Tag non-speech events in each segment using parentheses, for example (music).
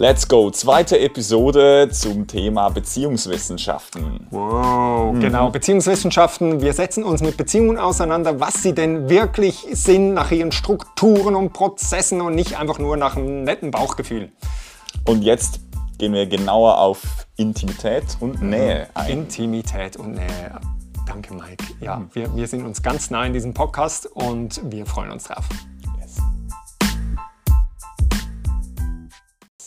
Let's go. Zweite Episode zum Thema Beziehungswissenschaften. Wow, genau. Beziehungswissenschaften. Wir setzen uns mit Beziehungen auseinander, was sie denn wirklich sind, nach ihren Strukturen und Prozessen und nicht einfach nur nach einem netten Bauchgefühl. Und jetzt gehen wir genauer auf Intimität und Nähe ein. Intimität und Nähe. Danke, Mike. Ja, wir, wir sind uns ganz nah in diesem Podcast und wir freuen uns drauf.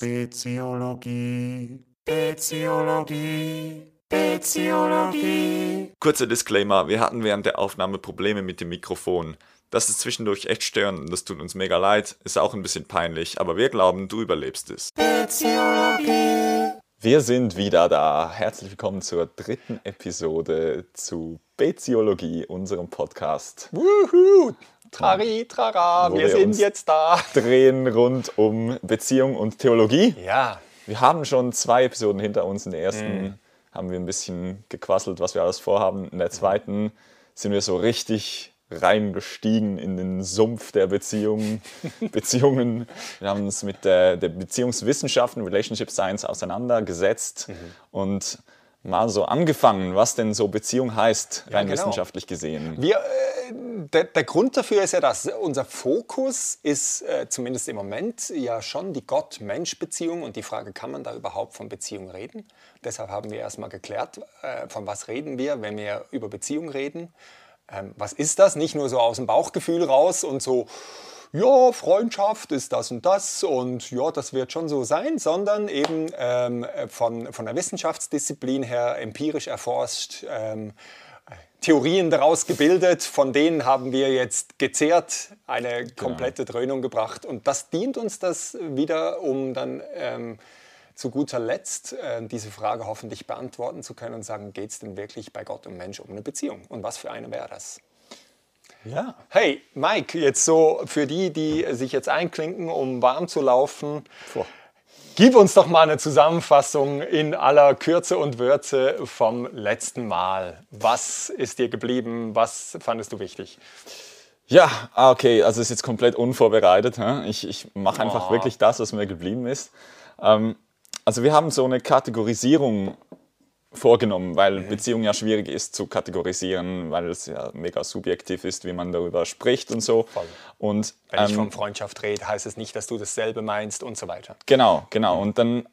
Beziologie, Beziologie, Beziologie. Kurzer Disclaimer, wir hatten während der Aufnahme Probleme mit dem Mikrofon. Das ist zwischendurch echt störend und das tut uns mega leid, ist auch ein bisschen peinlich, aber wir glauben, du überlebst es. Wir sind wieder da. Herzlich willkommen zur dritten Episode zu Beziologie, unserem Podcast. Wuhu! Trari, trara, wir wir sind jetzt da. (laughs) Drehen rund um Beziehung und Theologie. Ja, Wir haben schon zwei Episoden hinter uns. In der ersten haben wir ein bisschen gequasselt, was wir alles vorhaben. In der zweiten sind wir so richtig reingestiegen in den Sumpf der Beziehungen. (laughs) Beziehungen. Wir haben uns mit der, der Beziehungswissenschaften, Relationship Science auseinandergesetzt und mal so angefangen, was denn so Beziehung heißt, rein genau. wissenschaftlich gesehen. Wir, äh, der, der Grund dafür ist ja, dass unser Fokus ist äh, zumindest im Moment ja schon die Gott-Mensch-Beziehung und die Frage, kann man da überhaupt von Beziehung reden? Deshalb haben wir erstmal geklärt, äh, von was reden wir, wenn wir über Beziehung reden. Ähm, was ist das? Nicht nur so aus dem Bauchgefühl raus und so, ja, Freundschaft ist das und das und ja, das wird schon so sein, sondern eben ähm, von, von der Wissenschaftsdisziplin her empirisch erforscht, ähm, Theorien daraus gebildet, von denen haben wir jetzt gezehrt, eine komplette Dröhnung gebracht. Und das dient uns das wieder, um dann ähm, zu guter Letzt äh, diese Frage hoffentlich beantworten zu können und sagen, geht es denn wirklich bei Gott und Mensch um eine Beziehung? Und was für eine wäre das? Ja. Hey, Mike, jetzt so für die, die sich jetzt einklinken, um warm zu laufen, Boah. gib uns doch mal eine Zusammenfassung in aller Kürze und Würze vom letzten Mal. Was ist dir geblieben? Was fandest du wichtig? Ja, ah, okay, also ist jetzt komplett unvorbereitet. hä? Ich, ich mache einfach Oh. wirklich das, was mir geblieben ist. Ähm, also wir haben so eine Kategorisierung vorgenommen, weil Mhm. Beziehung ja schwierig ist zu kategorisieren, weil es ja mega subjektiv ist, wie man darüber spricht und so. Voll. Und Wenn ich ähm, von Freundschaft rede, heißt es nicht, dass du dasselbe meinst und so weiter. Genau, genau. Und dann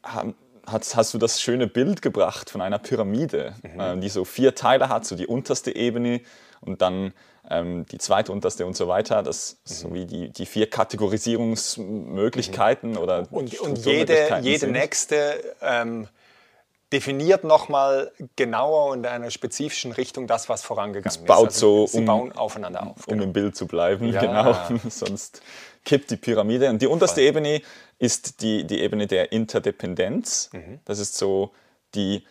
hast, hast du das schöne Bild gebracht von einer Pyramide, äh, die so vier Teile hat, so die unterste Ebene und dann ähm, die zweite unterste und so weiter. Das so wie die, die vier Kategorisierungsmöglichkeiten oder Und, und jede, jede sind. nächste ähm, definiert nochmal genauer und in einer spezifischen Richtung das, was vorangegangen baut ist. Also so sie um- bauen aufeinander auf. um im Bild zu bleiben, Ja. genau. (laughs) Sonst kippt die Pyramide. Und die unterste Ebene ist die, die Ebene der Interdependenz. Mhm. Das ist so die,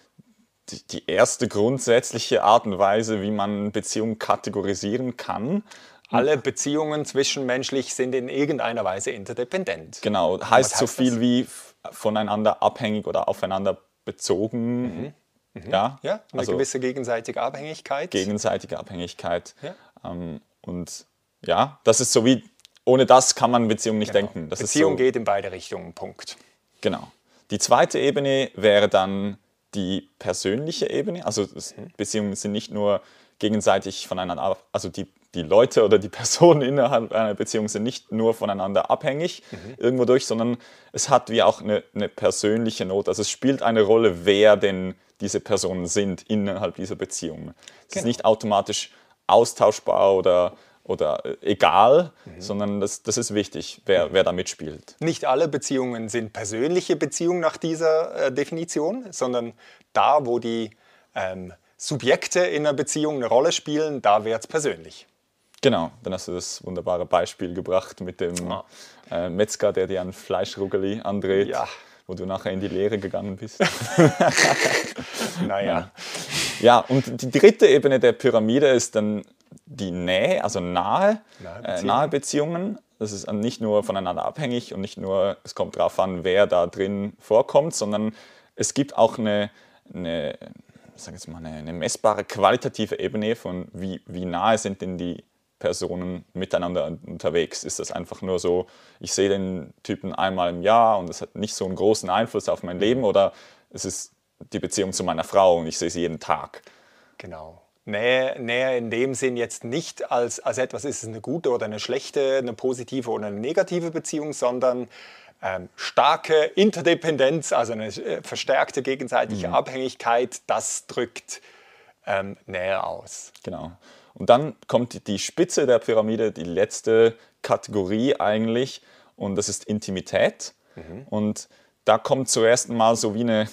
die, die erste grundsätzliche Art und Weise, wie man Beziehungen kategorisieren kann. Alle Beziehungen zwischenmenschlich sind in irgendeiner Weise interdependent. Genau, heißt, so heißt viel das? wie voneinander abhängig oder aufeinander bezogen. Ja, Mhm. Ja, eine also gewisse gegenseitige Abhängigkeit. gegenseitige Abhängigkeit. Ja. Ähm, und ja, das ist so wie, ohne das kann man Beziehung nicht denken. Das Beziehung so, geht in beide Richtungen, Punkt. Genau. Die zweite Ebene wäre dann die persönliche Ebene. Also Mhm. Beziehungen sind nicht nur gegenseitig voneinander, also die, die Leute oder die Personen (laughs) innerhalb einer Beziehung sind nicht nur voneinander abhängig Mhm. irgendwo durch, sondern es hat wie auch eine, eine persönliche Note. Also es spielt eine Rolle, wer denn diese Personen sind innerhalb dieser Beziehung. Es ist Genau. nicht automatisch austauschbar oder, oder äh, egal, Mhm. sondern das, das ist wichtig, wer, wer da mitspielt. Nicht alle Beziehungen sind persönliche Beziehungen nach dieser äh, Definition, sondern da, wo die ähm, Subjekte in einer Beziehung eine Rolle spielen, da wird es persönlich. Genau, dann hast du das wunderbare Beispiel gebracht mit dem äh, Metzger, der dir ein Fleischruggeli andreht, Ja. wo du nachher in die Lehre gegangen bist. (laughs) Naja, ja, und die dritte Ebene der Pyramide ist dann die Nähe, also nahe, Nahe äh, Beziehungen. nahe Beziehungen. Das ist nicht nur voneinander abhängig und nicht nur, es kommt darauf an, wer da drin vorkommt, sondern es gibt auch eine, eine, ich sag jetzt mal, eine, eine messbare qualitative Ebene von wie, wie nahe sind denn die Personen miteinander un- unterwegs? Ist das einfach nur so, ich sehe den Typen einmal im Jahr und es hat nicht so einen großen Einfluss auf mein Leben oder es ist die Beziehung zu meiner Frau und ich sehe sie jeden Tag? Genau. Nähe, Nähe in dem Sinn jetzt nicht als, als etwas, ist es eine gute oder eine schlechte, eine positive oder eine negative Beziehung, sondern ähm, starke Interdependenz, also eine äh, verstärkte gegenseitige Abhängigkeit, das drückt ähm, Nähe aus. Genau. Und dann kommt die- Spitze der Pyramide, die letzte Kategorie eigentlich, und das ist Intimität. Und da kommt zuerst mal so wie eine,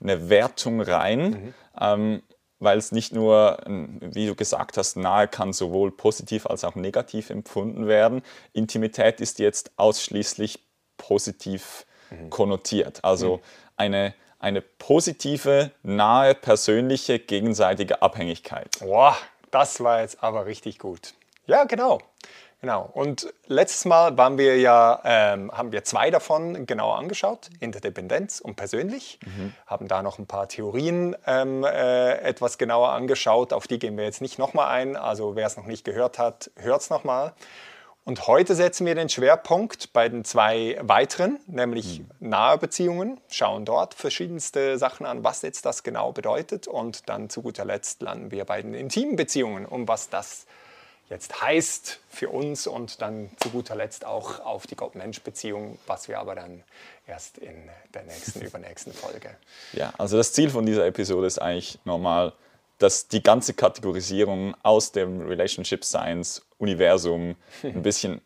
eine Wertung rein, ähm, weil es nicht nur, wie du gesagt hast, nahe kann sowohl positiv als auch negativ empfunden werden. Intimität ist jetzt ausschließlich positiv konnotiert. Also eine, eine positive, nahe, persönliche, gegenseitige Abhängigkeit. Boah, das war jetzt aber richtig gut. Ja, genau. Genau. Und letztes Mal waren wir ja, ähm, haben wir zwei davon genauer angeschaut, Interdependenz und persönlich. Haben da noch ein paar Theorien ähm, äh, etwas genauer angeschaut. Auf die gehen wir jetzt nicht nochmal ein. Also wer es noch nicht gehört hat, hört es nochmal. Und heute setzen wir den Schwerpunkt bei den zwei weiteren, nämlich nahe Beziehungen, schauen dort verschiedenste Sachen an, was jetzt das genau bedeutet. Und dann zu guter Letzt landen wir bei den intimen Beziehungen, um was das jetzt heißt für uns und dann zu guter Letzt auch auf die Gott-Mensch-Beziehung, was wir aber dann erst in der nächsten, (laughs) übernächsten Folge. Ja, also das Ziel von dieser Episode ist eigentlich normal, dass die ganze Kategorisierung aus dem Relationship Science Universum ein (laughs) bisschen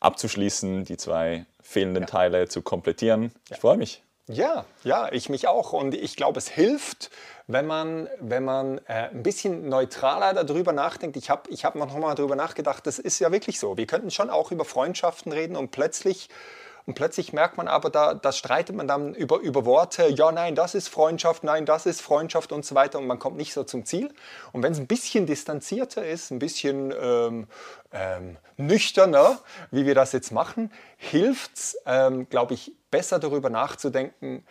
abzuschließen, die zwei fehlenden Teile zu komplettieren. Ich freue mich. Ja, ja, ich mich auch. Und ich glaube, es hilft, wenn man, wenn man äh, ein bisschen neutraler darüber nachdenkt. Ich habe ich hab noch mal darüber nachgedacht, das ist ja wirklich so. Wir könnten schon auch über Freundschaften reden und plötzlich, und plötzlich merkt man aber, da, da streitet man dann über, über Worte, ja, nein, das ist Freundschaft, nein, das ist Freundschaft und so weiter und man kommt nicht so zum Ziel. Und wenn es ein bisschen distanzierter ist, ein bisschen ähm, ähm, nüchterner, wie wir das jetzt machen, hilft es, ähm, glaube ich, besser darüber nachzudenken,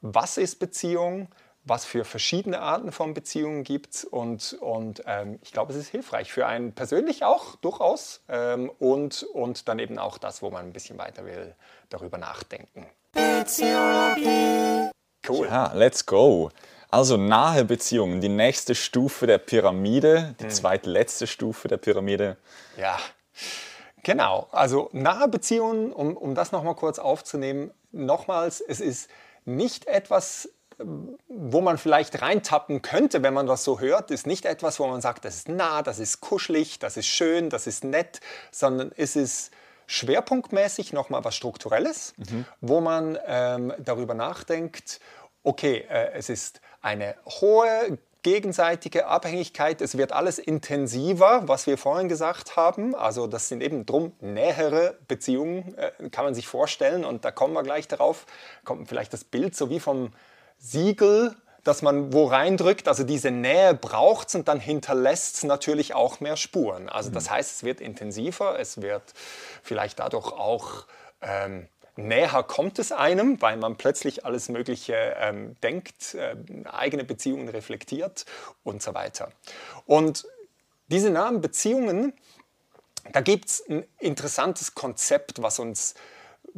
was ist Beziehung, was für verschiedene Arten von Beziehungen gibt es und, und ähm, ich glaube, es ist hilfreich für einen persönlich auch durchaus ähm, und, und dann eben auch das, wo man ein bisschen weiter will, darüber nachdenken. Beziologie. Cool. Ja, let's go. Also nahe Beziehungen, die nächste Stufe der Pyramide, die zweitletzte Stufe der Pyramide. Ja, genau. Also nahe Beziehungen, um, um das nochmal kurz aufzunehmen, nochmals, es ist nicht etwas, wo man vielleicht reintappen könnte, wenn man das so hört, ist nicht etwas, wo man sagt, das ist nah, das ist kuschelig, das ist schön, das ist nett, sondern es ist schwerpunktmäßig nochmal was Strukturelles, wo man ähm, darüber nachdenkt, okay, äh, es ist eine hohe gegenseitige Abhängigkeit, es wird alles intensiver, was wir vorhin gesagt haben. Also das sind eben drum nähere Beziehungen, äh, kann man sich vorstellen. Und da kommen wir gleich darauf, kommt vielleicht das Bild so wie vom Siegel, dass man wo reindrückt. Also diese Nähe braucht es und dann hinterlässt es natürlich auch mehr Spuren. Also das heißt, es wird intensiver, es wird vielleicht dadurch auch... Ähm, näher kommt es einem, weil man plötzlich alles Mögliche ähm, denkt, äh, eigene Beziehungen reflektiert und so weiter. Und diese nahen Beziehungen, da gibt es ein interessantes Konzept, was uns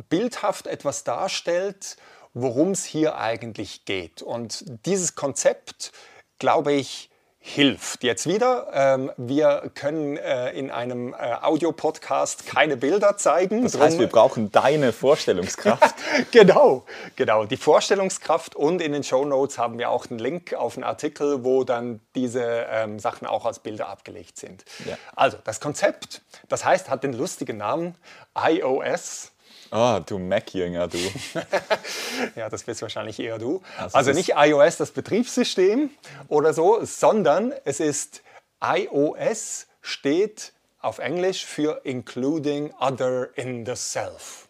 bildhaft etwas darstellt, worum es hier eigentlich geht. Und dieses Konzept, glaube ich, hilft. Jetzt wieder, ähm, wir können äh, in einem äh, Audiopodcast keine Bilder zeigen. Das heißt, wir brauchen deine Vorstellungskraft. (laughs) genau, genau. Die Vorstellungskraft und in den Show Notes haben wir auch einen Link auf einen Artikel, wo dann diese ähm, Sachen auch als Bilder abgelegt sind. Ja. Also das Konzept, das heißt, hat den lustigen Namen iOS. Ah, du Mac-Jünger, du. (laughs) Ja, das bist wahrscheinlich eher du. Also Also, nicht iOS, das Betriebssystem oder so, sondern es ist iOS steht auf Englisch für Including Other in the Self.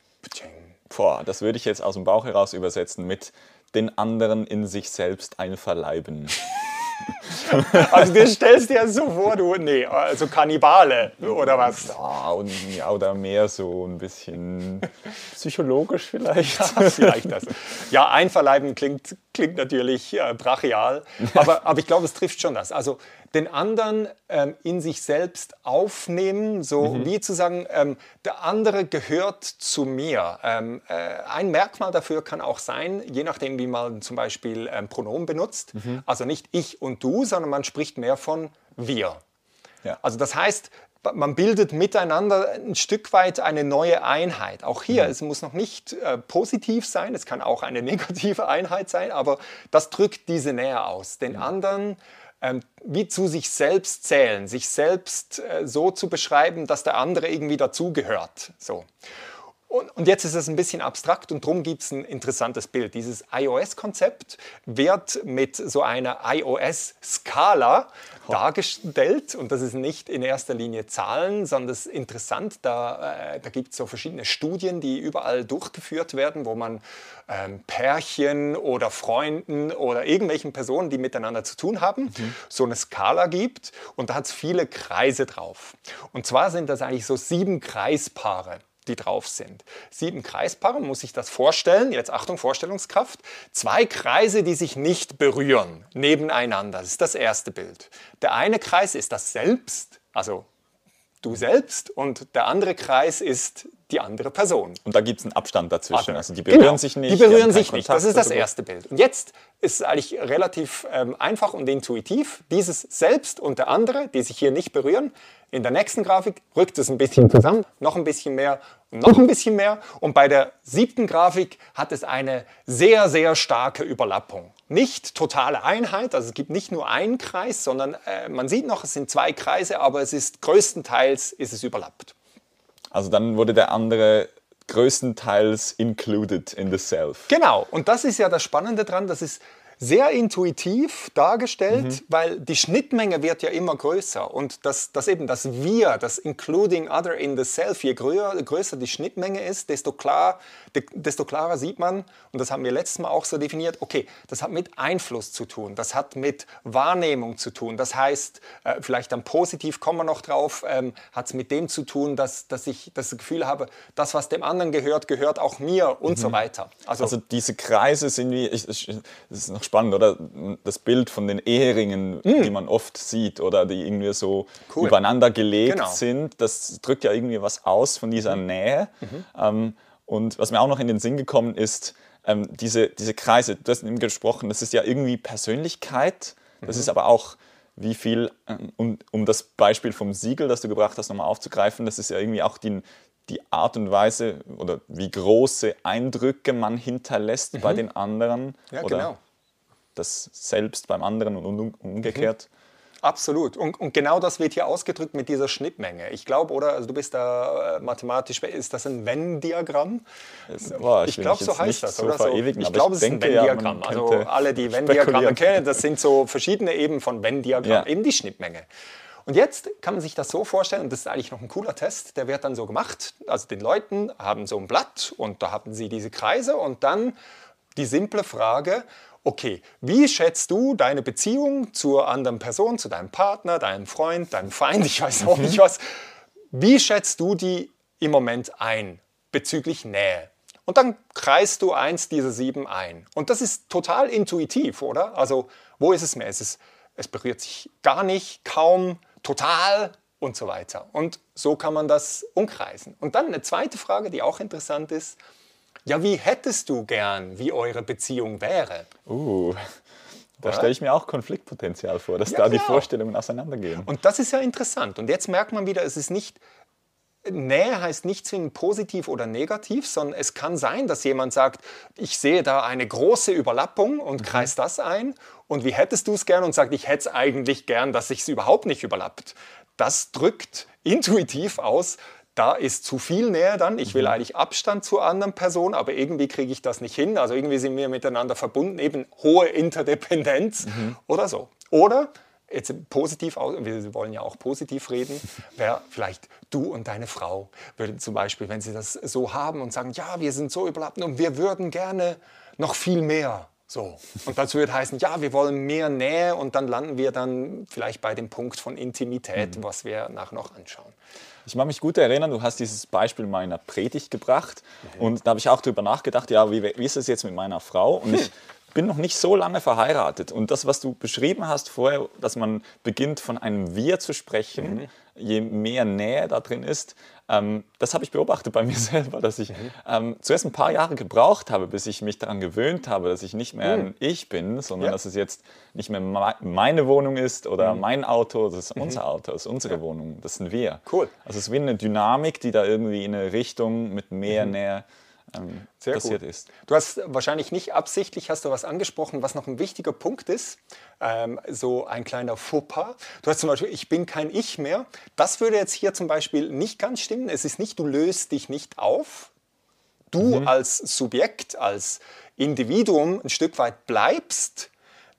Boah, das würde ich jetzt aus dem Bauch heraus übersetzen mit den anderen in sich selbst einverleiben. (laughs) (laughs) Also du stellst dir so vor, du, nee, also Kannibale oder was? Ah, und, ja, oder mehr so ein bisschen psychologisch vielleicht. Vielleicht das. Ja, einverleiben klingt klingt natürlich äh, brachial, aber, aber ich glaube, es trifft schon das. Also den anderen ähm, in sich selbst aufnehmen, so wie zu sagen, ähm, der andere gehört zu mir. Ähm, äh, ein Merkmal dafür kann auch sein, je nachdem, wie man zum Beispiel ähm, Pronomen benutzt, also nicht ich und du, sondern man spricht mehr von wir. Ja. Also das heißt, man bildet miteinander ein Stück weit eine neue Einheit. Auch hier, es muss noch nicht äh, positiv sein, es kann auch eine (laughs) negative Einheit sein, aber das drückt diese Nähe aus. Den anderen ähm, wie zu sich selbst zählen, sich selbst äh, so zu beschreiben, dass der andere irgendwie dazugehört. So. Und, jetzt ist es ein bisschen abstrakt und darum gibt es ein interessantes Bild. Dieses iOS-Konzept wird mit so einer iOS-Skala dargestellt und das ist nicht in erster Linie Zahlen, sondern das ist interessant. Da, äh, da gibt es so verschiedene Studien, die überall durchgeführt werden, wo man ähm, Pärchen oder Freunden oder irgendwelchen Personen, die miteinander zu tun haben, so eine Skala gibt und da hat es viele Kreise drauf. Und zwar sind das eigentlich so sieben Kreispaare die drauf sind. Sieben Kreispaare, muss sich das vorstellen. Jetzt Achtung, Vorstellungskraft. Zwei Kreise, die sich nicht berühren, nebeneinander. Das ist das erste Bild. Der eine Kreis ist das Selbst, also du selbst, und der andere Kreis ist die andere Person. Und da gibt es einen Abstand dazwischen. Also die berühren Genau, sich nicht. Die berühren keinen sich nicht. Das Kontakt ist das erste Bild. Und jetzt ist es eigentlich relativ ähm, einfach und intuitiv. Dieses Selbst und der andere, die sich hier nicht berühren, in der nächsten Grafik rückt es ein bisschen zusammen, noch ein bisschen mehr und noch ein bisschen mehr. Und bei der siebten Grafik hat es eine sehr, sehr starke Überlappung. Nicht totale Einheit, also es gibt nicht nur einen Kreis, sondern äh, man sieht noch, es sind zwei Kreise, aber es ist größtenteils ist es überlappt. Also dann wurde der andere größtenteils included in the self. Genau, und das ist ja das Spannende dran, das ist sehr intuitiv dargestellt, Mhm. weil die Schnittmenge wird ja immer größer. Und das, das eben das Wir, das Including Other in the Self, je größer, größer die Schnittmenge ist, desto, klar, de, desto klarer sieht man, und das haben wir letztes Mal auch so definiert, okay, das hat mit Einfluss zu tun, das hat mit Wahrnehmung zu tun, das heißt, äh, vielleicht dann positiv kommen wir noch drauf, ähm, hat es mit dem zu tun, dass, dass ich das Gefühl habe, das, was dem anderen gehört, gehört auch mir und so weiter. Also, Also diese Kreise sind wie, ich, ich, das ist noch spannend, oder? Das Bild von den Eheringen, die man oft sieht, oder die irgendwie so Mm. Cool. übereinander gelegt Genau. sind, das drückt ja irgendwie was aus von dieser Mhm. Nähe. Ähm, und was mir auch noch in den Sinn gekommen ist, ähm, diese, diese Kreise, du hast eben gesprochen, das ist ja irgendwie Persönlichkeit, das Mhm. ist aber auch wie viel, ähm, um, um das Beispiel vom Siegel, das du gebracht hast, nochmal aufzugreifen, das ist ja irgendwie auch die, die Art und Weise oder wie große Eindrücke man hinterlässt bei den anderen. Mhm. ja, oder genau. Das selbst beim anderen und um, umgekehrt. Absolut. Und, und genau das wird hier ausgedrückt mit dieser Schnittmenge. Ich glaube, oder? Also du bist da äh, mathematisch, ist das ein Venn-Diagramm? Boah, Ich will glaube, so heißt das, so oder? So, ich glaube, es ist ein denke, ja, also alle, die (laughs) Venn-Diagramme spekulieren. kennen, das sind so verschiedene Ebenen von Venn-Diagramm, Ja. eben die Schnittmenge. Und jetzt kann man sich das so vorstellen, und das ist eigentlich noch ein cooler Test, der wird dann so gemacht. Also den Leuten haben so ein Blatt und da haben sie diese Kreise und dann die simple Frage, okay, wie schätzt du deine Beziehung zur anderen Person, zu deinem Partner, deinem Freund, deinem Feind, ich weiß auch nicht was, wie schätzt du die im Moment ein bezüglich Nähe? Und dann kreist du eins dieser sieben ein. Und das ist total intuitiv, oder? Also, wo ist es mehr? Es, ist, es berührt sich gar nicht, kaum, total und so weiter. Und so kann man das umkreisen. Und dann eine zweite Frage, die auch interessant ist. Ja, wie hättest du gern, wie eure Beziehung wäre? Uh, da stelle ich mir auch Konfliktpotenzial vor, dass Ja, da die. Vorstellungen auseinandergehen. Und das ist ja interessant. Und jetzt merkt man wieder, es ist nicht, Nähe heißt nicht zwingend positiv oder negativ, sondern es kann sein, dass jemand sagt, ich sehe da eine große Überlappung und kreist das ein. Und wie hättest du es gern und sagt, ich hätte es eigentlich gern, dass sich es überhaupt nicht überlappt. Das drückt intuitiv aus, da ist zu viel Nähe dann. Ich will eigentlich Abstand zur anderen Person, aber irgendwie kriege ich das nicht hin. Also irgendwie sind wir miteinander verbunden, eben hohe Interdependenz oder so. Oder jetzt positiv aus, wir wollen ja auch positiv reden, (laughs) wäre vielleicht du und deine Frau würden zum Beispiel, wenn sie das so haben und sagen, ja, wir sind so überlappt und wir würden gerne noch viel mehr. So. Und das würde heißen, ja, wir wollen mehr Nähe und dann landen wir dann vielleicht bei dem Punkt von Intimität, was wir nachher noch anschauen. Ich mag mich gut erinnern, du hast dieses Beispiel meiner Predigt gebracht Mhm. und da habe ich auch drüber nachgedacht, ja, wie, wie ist es jetzt mit meiner Frau? Und ich (laughs) bin noch nicht so lange verheiratet. Und das, was du beschrieben hast vorher, dass man beginnt von einem Wir zu sprechen, Mhm. je mehr Nähe da drin ist, ähm, das habe ich beobachtet bei mir (laughs) selber, dass ich Mhm. ähm, zuerst ein paar Jahre gebraucht habe, bis ich mich daran gewöhnt habe, dass ich nicht mehr ein Ich bin, sondern Mhm. Ja. dass es jetzt nicht mehr mei- meine Wohnung ist oder Mhm. mein Auto, das ist unser Auto, das ist unsere Wohnung, das sind wir. Cool. Also es ist wie eine Dynamik, die da irgendwie in eine Richtung mit mehr Nähe ähm, Mhm. Sehr passiert gut. ist. Du hast wahrscheinlich nicht absichtlich, hast du was angesprochen, was noch ein wichtiger Punkt ist, ähm, so ein kleiner Fauxpas. Du hast zum Beispiel, ich bin kein Ich mehr. Das würde jetzt hier zum Beispiel nicht ganz stimmen. Es ist nicht, du löst dich nicht auf. Du als Subjekt, als Individuum ein Stück weit bleibst.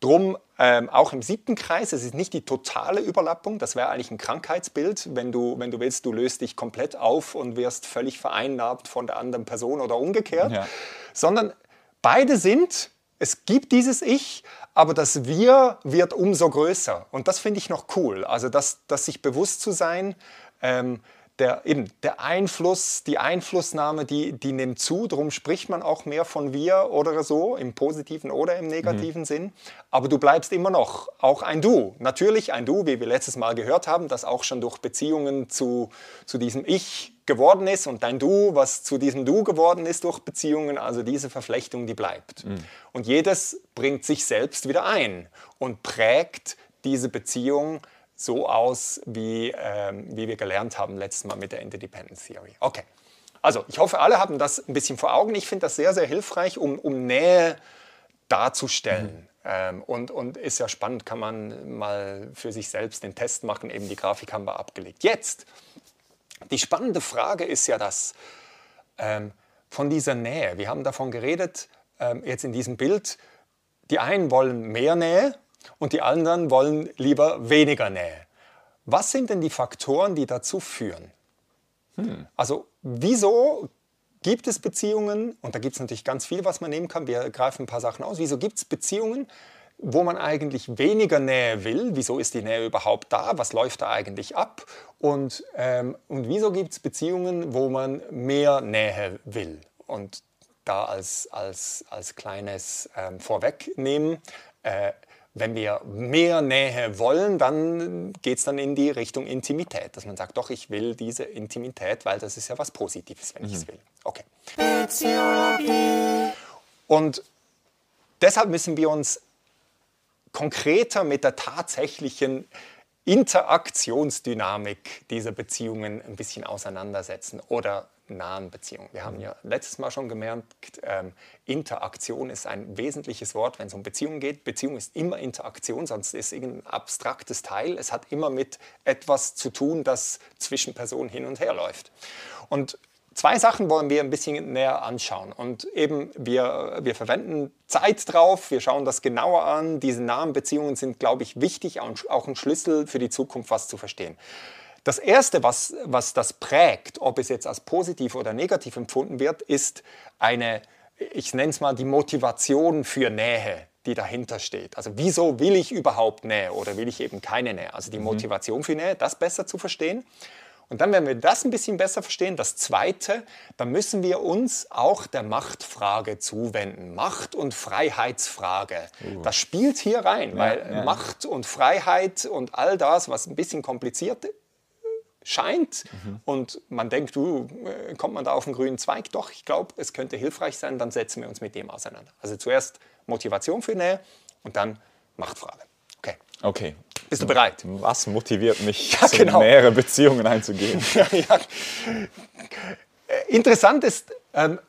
Drum ähm, auch im siebten Kreis, es ist nicht die totale Überlappung, das wäre eigentlich ein Krankheitsbild, wenn du, wenn du willst, du löst dich komplett auf und wirst völlig vereinnahmt von der anderen Person oder umgekehrt, Ja. sondern beide sind, es gibt dieses Ich, aber das Wir wird umso größer. Und das finde ich noch cool, also das, das sich bewusst zu sein, ähm, der, eben, der Einfluss, die Einflussnahme, die, die nimmt zu. Darum spricht man auch mehr von wir oder so, im positiven oder im negativen Sinn. Aber du bleibst immer noch auch ein Du. Natürlich ein Du, wie wir letztes Mal gehört haben, das auch schon durch Beziehungen zu, zu diesem Ich geworden ist und dein Du, was zu diesem Du geworden ist durch Beziehungen. Also diese Verflechtung, die bleibt. Und jedes bringt sich selbst wieder ein und prägt diese Beziehung so aus, wie, ähm, wie wir gelernt haben letztes Mal mit der Interdependence Theory. Okay. Also, ich hoffe, alle haben das ein bisschen vor Augen. Ich finde das sehr, sehr hilfreich, um, um Nähe darzustellen. Ähm, und, und ist ja spannend, kann man mal für sich selbst den Test machen. Eben die Grafik haben wir abgelegt. Jetzt, die spannende Frage ist ja das, ähm, von dieser Nähe. Wir haben davon geredet, ähm, jetzt in diesem Bild, die einen wollen mehr Nähe und die anderen wollen lieber weniger Nähe. Was sind denn die Faktoren, die dazu führen? Also wieso gibt es Beziehungen, und da gibt es natürlich ganz viel, was man nehmen kann, wir greifen ein paar Sachen aus, wieso gibt es Beziehungen, wo man eigentlich weniger Nähe will? Wieso ist die Nähe überhaupt da? Was läuft da eigentlich ab? Und, ähm, und wieso gibt es Beziehungen, wo man mehr Nähe will? Und da als, als, als kleines ähm, Vorwegnehmen, äh, wenn wir mehr Nähe wollen, dann geht es dann in die Richtung Intimität, dass man sagt, doch, ich will diese Intimität, weil das ist ja was Positives, wenn ich es will. Okay. Und deshalb müssen wir uns konkreter mit der tatsächlichen Interaktionsdynamik dieser Beziehungen ein bisschen auseinandersetzen oder nahen Beziehungen. Wir haben ja letztes Mal schon gemerkt, ähm, Interaktion ist ein wesentliches Wort, wenn es um Beziehungen geht. Beziehung ist immer Interaktion, sonst ist es irgendein abstraktes Teil. Es hat immer mit etwas zu tun, das zwischen Personen hin und her läuft. Und Zwei Sachen wollen wir ein bisschen näher anschauen. Und eben, wir, wir verwenden Zeit drauf, wir schauen das genauer an. Diese nahen Beziehungen sind, glaube ich, wichtig, und auch ein Schlüssel für die Zukunft, was zu verstehen. Das Erste, was, was das prägt, ob es jetzt als positiv oder negativ empfunden wird, ist eine, ich nenne es mal die Motivation für Nähe, die dahinter steht. Also wieso will ich überhaupt Nähe oder will ich eben keine Nähe? Also die Motivation für Nähe, das besser zu verstehen. Und dann, wenn wir das ein bisschen besser verstehen, das Zweite, dann müssen wir uns auch der Machtfrage zuwenden. Macht- und Freiheitsfrage. Das spielt hier rein, weil ja. Macht und Freiheit und all das, was ein bisschen kompliziert scheint und man denkt, du, äh, kommt man da auf einen grünen Zweig? Doch, ich glaube, es könnte hilfreich sein, dann setzen wir uns mit dem auseinander. Also zuerst Motivation für Nähe und dann Machtfrage. Okay, Okay. bist du bereit? Was motiviert mich, (laughs) Ja, genau. mehrere Beziehungen einzugehen? (laughs) ja. Äh, Interessant ist, ähm,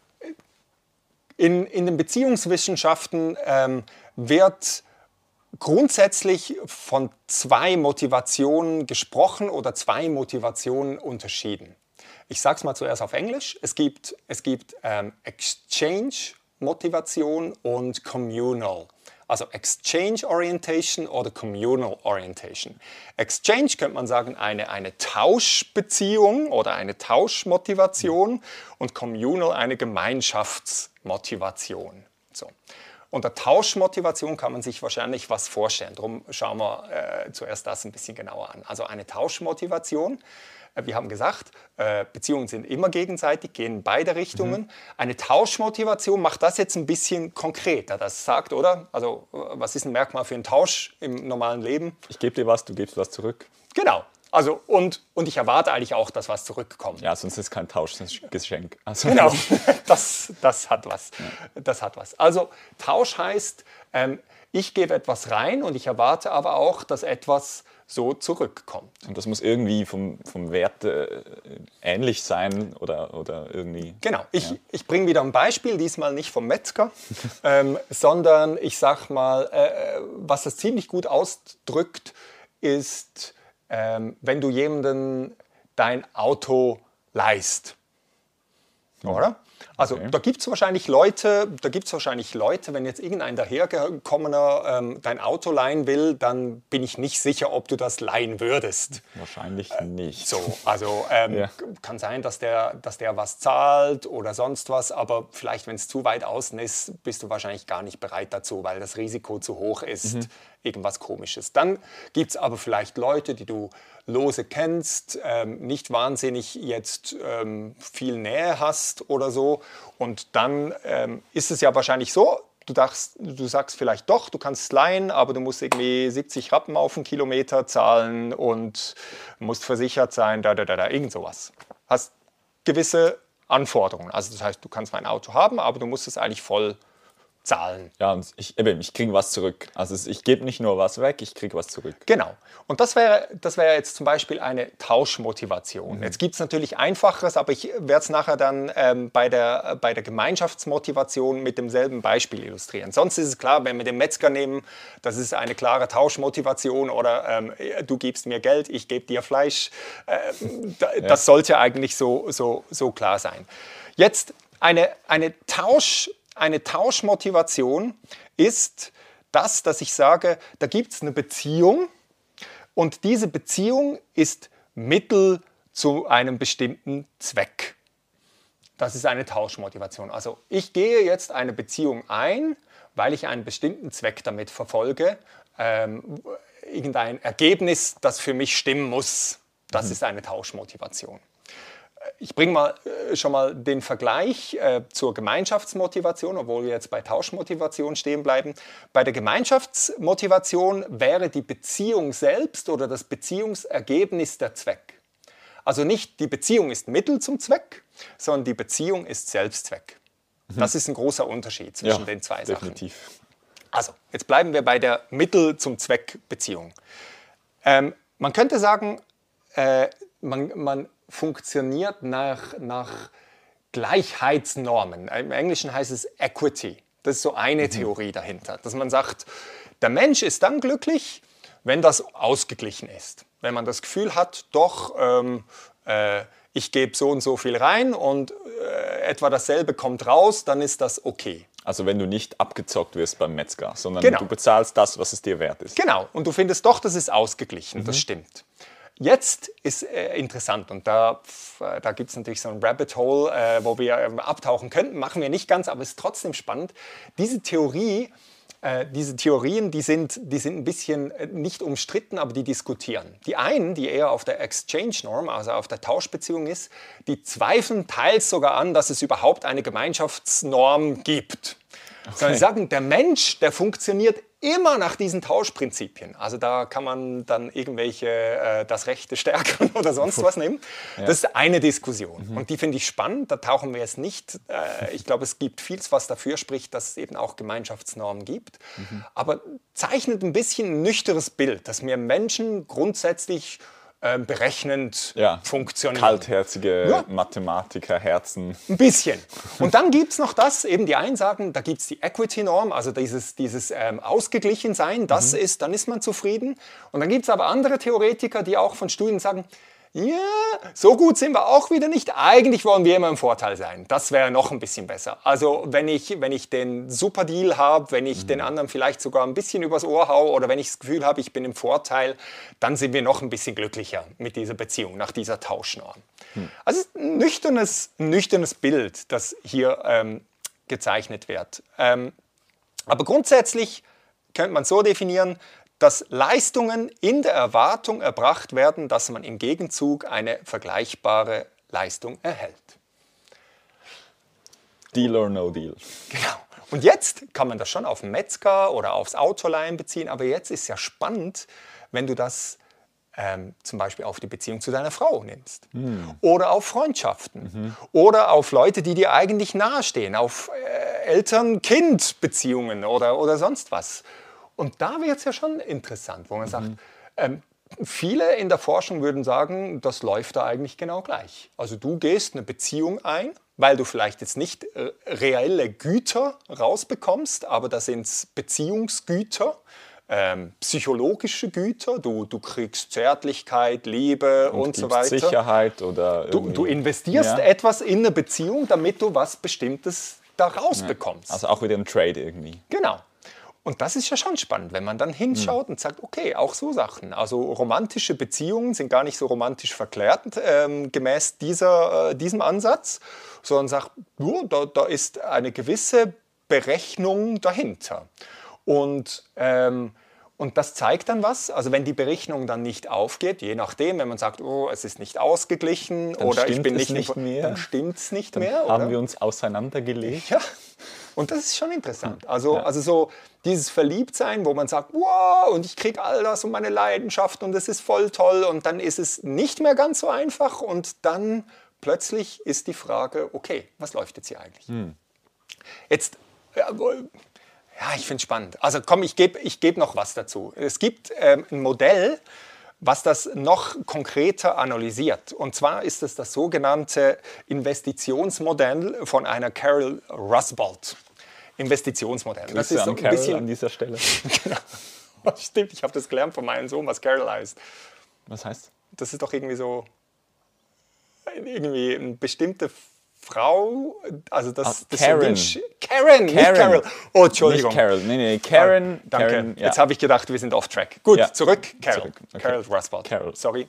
in, in den Beziehungswissenschaften ähm, wird grundsätzlich von zwei Motivationen gesprochen oder zwei Motivationen unterschieden. Ich sage es mal zuerst auf Englisch. Es gibt, es gibt ähm, Exchange-Motivation und Communal. Also Exchange Orientation oder Communal Orientation. Exchange könnte man sagen eine, eine Tauschbeziehung oder eine Tauschmotivation und Communal eine Gemeinschaftsmotivation. So. Unter Tauschmotivation kann man sich wahrscheinlich was vorstellen. Darum schauen wir äh, zuerst das ein bisschen genauer an. Also eine Tauschmotivation äh, wir haben gesagt, äh, Beziehungen sind immer gegenseitig, gehen in beide Richtungen. Eine Tauschmotivation macht das jetzt ein bisschen konkreter. Das sagt, oder? Also, äh, was ist ein Merkmal für einen Tausch im normalen Leben? Ich gebe dir was, du gibst was zurück. Genau. Also, und, und ich erwarte eigentlich auch, dass was zurückkommt. Ja, sonst ist kein Tausch, sonst ist es ein Geschenk. Also, Genau, (laughs) das, das hat was. Das hat was. Also Tausch heißt, ähm, ich gebe etwas rein und ich erwarte aber auch, dass etwas so zurückkommt. Und das muss irgendwie vom, vom Wert äh, ähnlich sein oder, oder irgendwie. Genau, ich, ich bringe wieder ein Beispiel, diesmal nicht vom Metzger, (laughs) ähm, sondern ich sag mal, äh, was das ziemlich gut ausdrückt, ist, ähm, wenn du jemanden dein Auto leist. Oder? Also Okay. da gibt es wahrscheinlich Leute, da gibt wahrscheinlich Leute, wenn jetzt irgendein dahergekommener ähm, dein Auto leihen will, dann bin ich nicht sicher, ob du das leihen würdest. Wahrscheinlich nicht. So, also ähm, Ja. kann sein, dass der, dass der was zahlt oder sonst was, aber vielleicht, wenn es zu weit außen ist, bist du wahrscheinlich gar nicht bereit dazu, weil das Risiko zu hoch ist, Mhm. irgendwas Komisches. Dann gibt es aber vielleicht Leute, die du lose kennst, ähm, nicht wahnsinnig jetzt ähm, viel Nähe hast oder so. Und dann ähm, ist es ja wahrscheinlich so, du, dachst, du sagst vielleicht doch, du kannst es leihen, aber du musst irgendwie 70 Rappen auf den Kilometer zahlen und musst versichert sein, da, da, da, da, irgend sowas. Hast gewisse Anforderungen. Also das heißt, du kannst mein Auto haben, aber du musst es eigentlich voll zahlen. Ja, und ich, eben, ich kriege was zurück. Also ich gebe nicht nur was weg, ich kriege was zurück. Genau. Und das wäre, das wäre jetzt zum Beispiel eine Tauschmotivation. Jetzt gibt es natürlich Einfacheres, aber ich werde es nachher dann ähm, bei, der, bei der Gemeinschaftsmotivation mit demselben Beispiel illustrieren. Sonst ist es klar, wenn wir den Metzger nehmen, das ist eine klare Tauschmotivation oder ähm, du gibst mir Geld, ich gebe dir Fleisch. Ähm, da, Das sollte eigentlich so, so, so klar sein. Jetzt eine, eine, Tausch, eine Tauschmotivation ist das, dass ich sage, da gibt es eine Beziehung und diese Beziehung ist Mittel zu einem bestimmten Zweck. Das ist eine Tauschmotivation. Also ich gehe jetzt eine Beziehung ein, weil ich einen bestimmten Zweck damit verfolge. Ähm, irgendein Ergebnis, das für mich stimmen muss. Das ist eine Tauschmotivation. Ich bringe mal äh, schon mal den Vergleich äh, zur Gemeinschaftsmotivation, obwohl wir jetzt bei Tauschmotivation stehen bleiben. Bei der Gemeinschaftsmotivation wäre die Beziehung selbst oder das Beziehungsergebnis der Zweck. Also nicht die Beziehung ist Mittel zum Zweck, sondern die Beziehung ist Selbstzweck. Das ist ein großer Unterschied zwischen den zwei Sachen. definitiv. Also, jetzt bleiben wir bei der Mittel zum Zweck Beziehung. Ähm, man könnte sagen, äh, man, man funktioniert nach, nach Gleichheitsnormen. Im Englischen heißt es Equity. Das ist so eine Theorie dahinter, dass man sagt, der Mensch ist dann glücklich, wenn das ausgeglichen ist. Wenn man das Gefühl hat, doch, ähm, äh, ich gebe so und so viel rein und äh, etwa dasselbe kommt raus, dann ist das okay. Also wenn du nicht abgezockt wirst beim Metzger, sondern Genau. du bezahlst das, was es dir wert ist. Genau, und du findest doch, das ist ausgeglichen, das stimmt. Jetzt ist äh, interessant und da, pf, äh, da gibt es natürlich so ein Rabbit Hole, äh, wo wir ähm, abtauchen könnten, machen wir nicht ganz, aber es ist trotzdem spannend. Diese Theorie, äh, diese Theorien, die sind, die sind ein bisschen äh, nicht umstritten, aber die diskutieren. Die einen, die eher auf der Exchange Norm, also auf der Tauschbeziehung ist, die zweifeln teils sogar an, dass es überhaupt eine Gemeinschaftsnorm gibt. Sondern sie sagen, der Mensch, der funktioniert immer nach diesen Tauschprinzipien. Also da kann man dann irgendwelche, äh, das Rechte stärken (laughs) oder sonst was nehmen. Das ist eine Diskussion. Und die finde ich spannend. Da tauchen wir jetzt nicht. Äh, ich glaube, es gibt vieles, was dafür spricht, dass es eben auch Gemeinschaftsnormen gibt. Aber zeichnet ein bisschen ein nüchternes Bild, dass wir Menschen grundsätzlich äh, berechnend Ja, funktionieren. kaltherzige Ja. Mathematiker, Herzen. Ein bisschen. Und dann gibt es noch das, eben die einen sagen, da gibt es die Equity-Norm, also dieses, dieses ähm, Ausgeglichensein, das ist, dann ist man zufrieden. Und dann gibt es aber andere Theoretiker, die auch von Studien sagen, ja, so gut sind wir auch wieder nicht. Eigentlich wollen wir immer im Vorteil sein. Das wäre noch ein bisschen besser. Also wenn ich, wenn ich den super Deal habe, wenn ich den anderen vielleicht sogar ein bisschen übers Ohr hau oder wenn ich das Gefühl habe, ich bin im Vorteil, dann sind wir noch ein bisschen glücklicher mit dieser Beziehung, nach dieser Tauschnorm. Also es ist ein nüchternes, nüchternes Bild, das hier ähm, gezeichnet wird. Ähm, aber grundsätzlich könnte man so definieren, dass Leistungen in der Erwartung erbracht werden, dass man im Gegenzug eine vergleichbare Leistung erhält. Deal or no deal. Genau. Und jetzt kann man das schon auf den Metzger oder aufs Autoleihen beziehen, aber jetzt ist ja spannend, wenn du das ähm, zum Beispiel auf die Beziehung zu deiner Frau nimmst. Oder auf Freundschaften. Oder auf Leute, die dir eigentlich nahestehen. Auf äh, Eltern-Kind-Beziehungen oder, oder sonst was. Und da wird es ja schon interessant, wo man sagt, ähm, viele in der Forschung würden sagen, das läuft da eigentlich genau gleich. Also du gehst eine Beziehung ein, weil du vielleicht jetzt nicht äh, reelle Güter rausbekommst, aber da sind es Beziehungsgüter, ähm, psychologische Güter. Du, du kriegst Zärtlichkeit, Liebe und, so gibt's weiter. Sicherheit oder Du, irgendwie- du investierst Ja. etwas in eine Beziehung, damit du was Bestimmtes da rausbekommst. Also auch wieder ein Trade irgendwie. Genau. Und das ist ja schon spannend, wenn man dann hinschaut und sagt, okay, auch so Sachen. Also romantische Beziehungen sind gar nicht so romantisch verklärt ähm, gemäß dieser, äh, diesem Ansatz, sondern sagt, nur, da, da ist eine gewisse Berechnung dahinter. Und, ähm, und das zeigt dann was. Also wenn die Berechnung dann nicht aufgeht, je nachdem, wenn man sagt, oh, es ist nicht ausgeglichen oder ich bin nicht, nicht mehr. dann stimmt es nicht Dann mehr. haben oder? wir uns auseinandergelegt. Ja, und das ist schon interessant. Also, also so dieses Verliebtsein, wo man sagt, wow, und ich kriege all das und meine Leidenschaft und es ist voll toll und dann ist es nicht mehr ganz so einfach und dann plötzlich ist die Frage, okay, was läuft jetzt hier eigentlich? Jetzt, ja, ja ich finde es spannend. Also komm, ich gebe ich geb noch was dazu. Es gibt ähm, ein Modell, was das noch konkreter analysiert. Und zwar ist es das sogenannte Investitionsmodell von einer Carol Rusbold. Investitionsmodell. Das Grüße ist so ein Carol bisschen. an dieser Stelle. (laughs) Stimmt, ich habe das gelernt von meinem Sohn, was Carol heißt. Was heißt? Das ist doch irgendwie so irgendwie eine bestimmte Frau, also das, Ah, das Karen. Sch- Karen, nicht Carol. Oh, Entschuldigung. Nicht Carol. Nee, nee, Karen. Ah, Danke. Karen, ja. Jetzt habe ich gedacht, wir sind off track. Gut, Ja. zurück. Carol. Zurück, okay. Carol Rusbold. Carol. Sorry.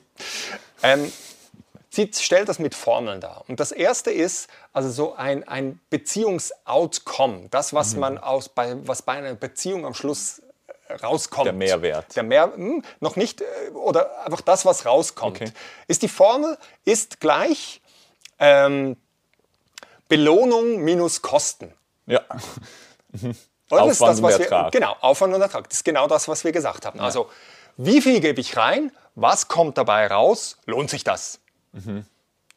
Ähm, sie stellt das mit Formeln dar. Und das erste ist also so ein, ein Beziehungsoutcome. Das, was Mhm. man aus, bei, was bei einer Beziehung am Schluss äh, rauskommt. Der Mehrwert. Der Mehr, hm, noch nicht, äh, oder einfach das, was rauskommt. Okay. Ist die Formel ist gleich ähm, Belohnung minus Kosten. Ja. (laughs) Oder? Das ist Aufwand das, und was wir, Ertrag. genau, Aufwand und Ertrag. Das ist genau das, was wir gesagt haben. Also, wie viel gebe ich rein? Was kommt dabei raus? Lohnt sich das?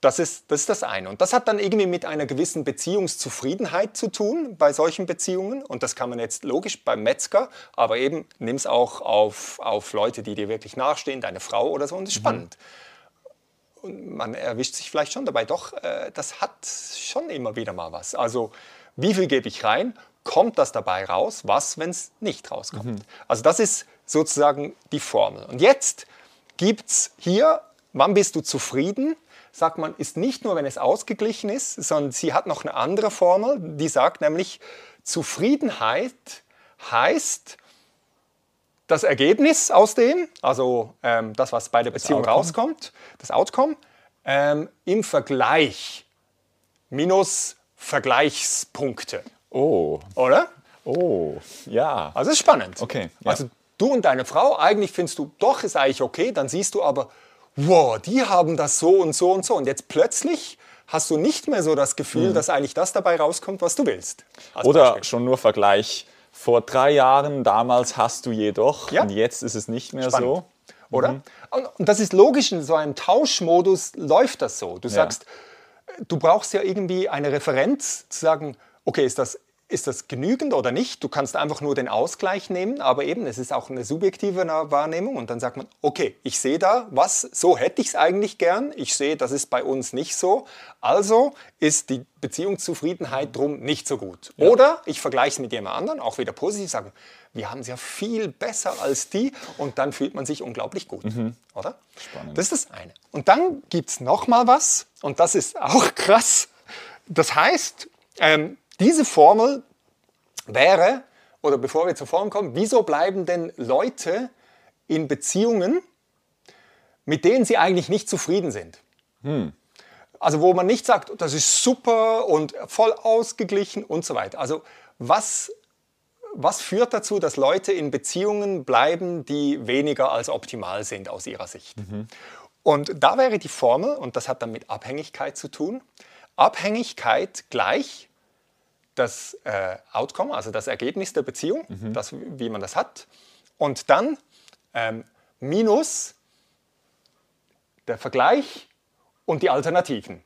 Das, ist, das ist das eine. Und das hat dann irgendwie mit einer gewissen Beziehungszufriedenheit zu tun bei solchen Beziehungen. Und das kann man jetzt logisch beim Metzger, aber eben nimm es auch auf, auf Leute, die dir wirklich nachstehen, deine Frau oder so. Und das ist spannend. Und man erwischt sich vielleicht schon dabei, doch, äh, das hat schon immer wieder mal was. Also, wie viel gebe ich rein? Kommt das dabei raus? Was, wenn es nicht rauskommt? Also, das ist sozusagen die Formel. Und jetzt gibt es hier, wann bist du zufrieden? Sagt man, ist nicht nur, wenn es ausgeglichen ist, sondern sie hat noch eine andere Formel, die sagt nämlich, Zufriedenheit heißt, das Ergebnis aus dem, also ähm, das, was bei der Beziehung Outcome. rauskommt, das Outcome, ähm, im Vergleich minus Vergleichspunkte, Oh. oder? Oh. Ja. Also ist spannend. Okay, ja. Also du und deine Frau, eigentlich findest du, doch, ist eigentlich okay, dann siehst du aber, wow, die haben das so und so und so. Und jetzt plötzlich hast du nicht mehr so das Gefühl, dass eigentlich das dabei rauskommt, was du willst. Oder Beispiel. schon nur Vergleich. Vor drei Jahren, damals hast du jedoch Ja. und jetzt ist es nicht mehr Spannend. so. oder? Mhm. Und, und das ist logisch, in so einem Tauschmodus läuft das so. Du sagst, du brauchst ja irgendwie eine Referenz zu sagen, okay, ist das, ist das genügend oder nicht? Du kannst einfach nur den Ausgleich nehmen, aber eben, es ist auch eine subjektive Wahrnehmung und dann sagt man, okay, ich sehe da was, so hätte ich es eigentlich gern, ich sehe, das ist bei uns nicht so, also ist die Beziehungszufriedenheit drum nicht so gut. Oder ich vergleiche es mit jemand anderen, auch wieder positiv, sage, wir haben es ja viel besser als die und dann fühlt man sich unglaublich gut, oder? Spannend. Das ist das eine. Und dann gibt es noch mal was und das ist auch (laughs) krass. Das heißt, ähm, diese Formel wäre, oder bevor wir zur Formel kommen, wieso bleiben denn Leute in Beziehungen, mit denen sie eigentlich nicht zufrieden sind? Also wo man nicht sagt, das ist super und voll ausgeglichen und so weiter. Also was, was führt dazu, dass Leute in Beziehungen bleiben, die weniger als optimal sind aus ihrer Sicht? Und da wäre die Formel, und das hat dann mit Abhängigkeit zu tun, Abhängigkeit gleich das äh, Outcome, also das Ergebnis der Beziehung, das, wie man das hat, und dann ähm, minus der Vergleich und die Alternativen.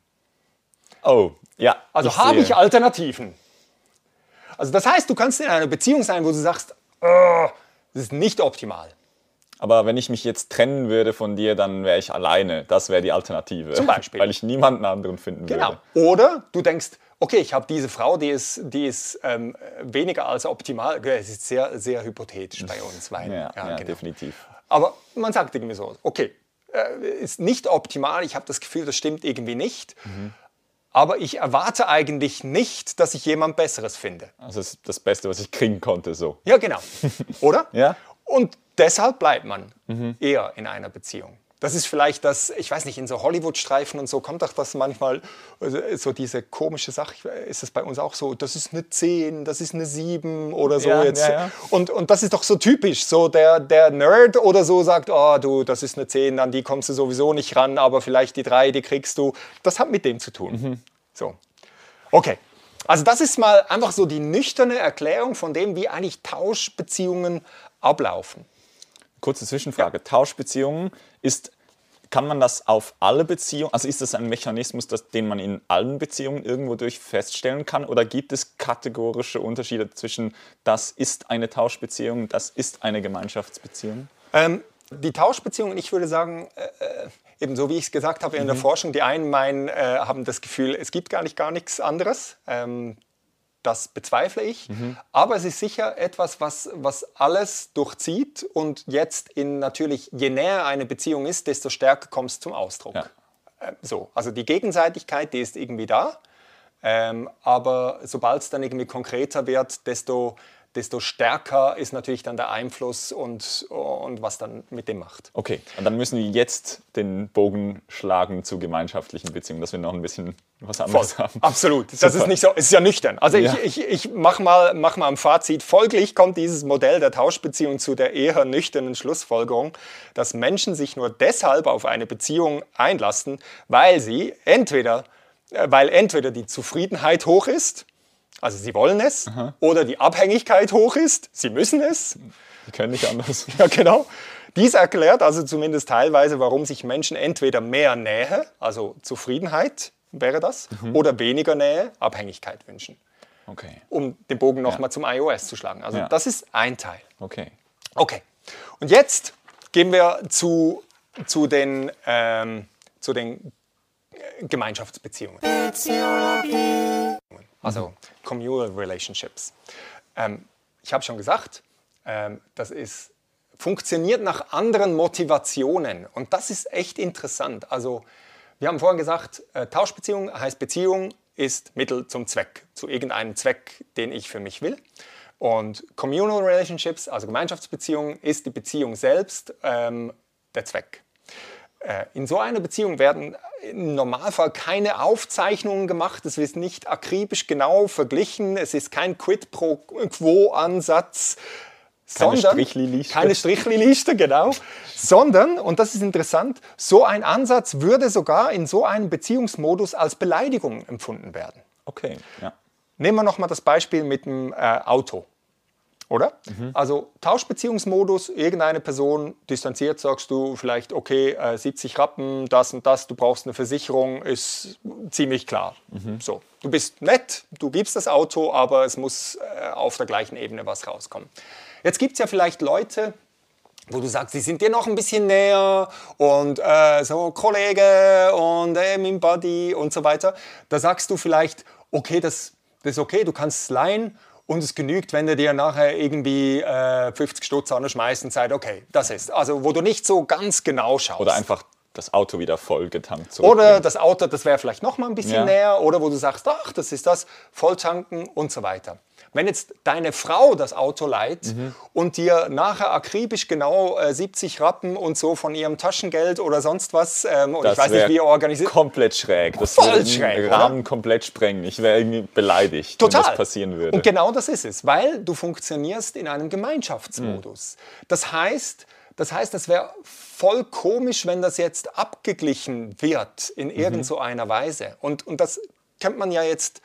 Oh, ja. Also habe ich Alternativen. Also das heißt, du kannst in einer Beziehung sein, wo du sagst, "Oh, das ist nicht optimal. Aber wenn ich mich jetzt trennen würde von dir, dann wäre ich alleine. Das wäre die Alternative. Zum Beispiel. (laughs) Weil ich niemanden anderen finden Genau. würde. Oder du denkst, okay, ich habe diese Frau, die ist, die ist ähm, weniger als optimal. Es ist sehr, sehr hypothetisch bei uns. Weil, Ja, ja, genau. definitiv. Aber man sagt irgendwie so, okay, äh, ist nicht optimal, ich habe das Gefühl, das stimmt irgendwie nicht. Mhm. Aber ich erwarte eigentlich nicht, dass ich jemand Besseres finde. Also das ist das Beste, was ich kriegen konnte. So. Ja, genau. (laughs) Oder? Ja. Und deshalb bleibt man eher in einer Beziehung. Das ist vielleicht das, ich weiß nicht, in so Hollywood-Streifen und so kommt doch das manchmal, also so diese komische Sache, ich- ist es bei uns auch so, das ist eine 10, das ist eine 7 oder so Ja, jetzt. ja, ja. Und, und das ist doch so typisch, so der, der Nerd oder so sagt, oh du, das ist eine 10, an die kommst du sowieso nicht ran, aber vielleicht die 3, die kriegst du. Das hat mit dem zu tun. Mhm. So. Okay. Also das ist mal einfach so die nüchterne Erklärung von dem, wie eigentlich Tauschbeziehungen ablaufen. Kurze Zwischenfrage. Tauschbeziehungen ist, kann man das auf alle Beziehungen, also ist das ein Mechanismus, das, den man in allen Beziehungen irgendwo durch feststellen kann? Oder gibt es kategorische Unterschiede zwischen, das ist eine Tauschbeziehung, das ist eine Gemeinschaftsbeziehung? Ähm, die Tauschbeziehungen, ich würde sagen, äh, äh, eben so wie ich es gesagt habe in der Forschung, die einen meinen, äh, haben das Gefühl, es gibt gar nicht gar nichts anderes. Ähm, das bezweifle ich. Aber es ist sicher etwas, was, was alles durchzieht und jetzt in natürlich, je näher eine Beziehung ist, desto stärker kommt es zum Ausdruck. Ja. Ähm, so, also die Gegenseitigkeit, die ist irgendwie da. Ähm, aber sobald es dann irgendwie konkreter wird, desto, desto stärker ist natürlich dann der Einfluss und, und was dann mit dem macht. Okay, und dann müssen wir jetzt den Bogen schlagen zu gemeinschaftlichen Beziehungen, dass wir noch ein bisschen was anderes haben. Absolut. Das ist Super. nicht so, es ist ja nüchtern. Also Ja. ich, ich, ich mache mal, mach mal ein Fazit. Folglich kommt dieses Modell der Tauschbeziehung zu der eher nüchternen Schlussfolgerung, dass Menschen sich nur deshalb auf eine Beziehung einlassen, weil sie entweder, äh, weil entweder die Zufriedenheit hoch ist, also sie wollen es, oder die Abhängigkeit hoch ist, sie müssen es. Wir können nicht anders. (laughs) Ja, genau. Dies erklärt also zumindest teilweise, warum sich Menschen entweder mehr Nähe, also Zufriedenheit wäre das, oder weniger Nähe, Abhängigkeit wünschen. Okay, Um den Bogen nochmal zum iOS zu schlagen. Also Ja. das ist ein Teil. okay. Okay. Und jetzt gehen wir zu, zu den, ähm, zu den äh, Gemeinschaftsbeziehungen. Also Communal Relationships. Ähm, ich habe schon gesagt, ähm, das ist, funktioniert nach anderen Motivationen. Und das ist echt interessant. Also wir haben vorhin gesagt, äh, Tauschbeziehung heißt Beziehung ist Mittel zum Zweck, zu irgendeinem Zweck, den ich für mich will. Und Communal Relationships, also Gemeinschaftsbeziehungen, ist die Beziehung selbst ähm, der Zweck. Äh, In so einer Beziehung werden im Normalfall keine Aufzeichnungen gemacht, es wird nicht akribisch genau verglichen, es ist kein Quid pro Quo-Ansatz. Keine sondern- Strichliliste. Keine Strichliliste, genau. Sondern, und das ist interessant, so ein Ansatz würde sogar in so einem Beziehungsmodus als Beleidigung empfunden werden. Okay, ja. Nehmen wir nochmal das Beispiel mit dem äh, Auto. Oder? Also Tauschbeziehungsmodus, irgendeine Person distanziert, sagst du vielleicht, okay, äh, 70 Rappen, das und das, du brauchst eine Versicherung, ist ziemlich klar. So, du bist nett, du gibst das Auto, aber es muss äh, auf der gleichen Ebene was rauskommen. Jetzt gibt es ja vielleicht Leute, wo du sagst, sie sind dir noch ein bisschen näher und äh, so Kollege und äh, mein Buddy und so weiter. Da sagst du vielleicht, okay, das, das ist okay, du kannst es leihen und es genügt, wenn er dir nachher irgendwie äh, 50 Stutz anschmeißt und sagt, okay, das ist. Also wo du nicht so ganz genau schaust. Oder einfach das Auto wieder voll getankt Oder das Auto, das wäre vielleicht noch mal ein bisschen Ja. näher. Oder wo du sagst, ach, das ist das, Volltanken und so weiter. Wenn jetzt deine Frau das Auto leiht Mhm. und dir nachher akribisch genau äh, 70 Rappen und so von ihrem Taschengeld oder sonst was, ähm, oder ich weiß nicht, wie ihr organisiert. Komplett schräg. Das Voll würde den schräg, oder? Rahmen komplett sprengen. Ich wäre irgendwie beleidigt, Total. wenn das passieren würde. Und genau das ist es, weil du funktionierst in einem Gemeinschaftsmodus. Das heißt, das heißt, es wäre voll komisch, wenn das jetzt abgeglichen wird in irgend so einer Weise. Und, und das kennt man ja jetzt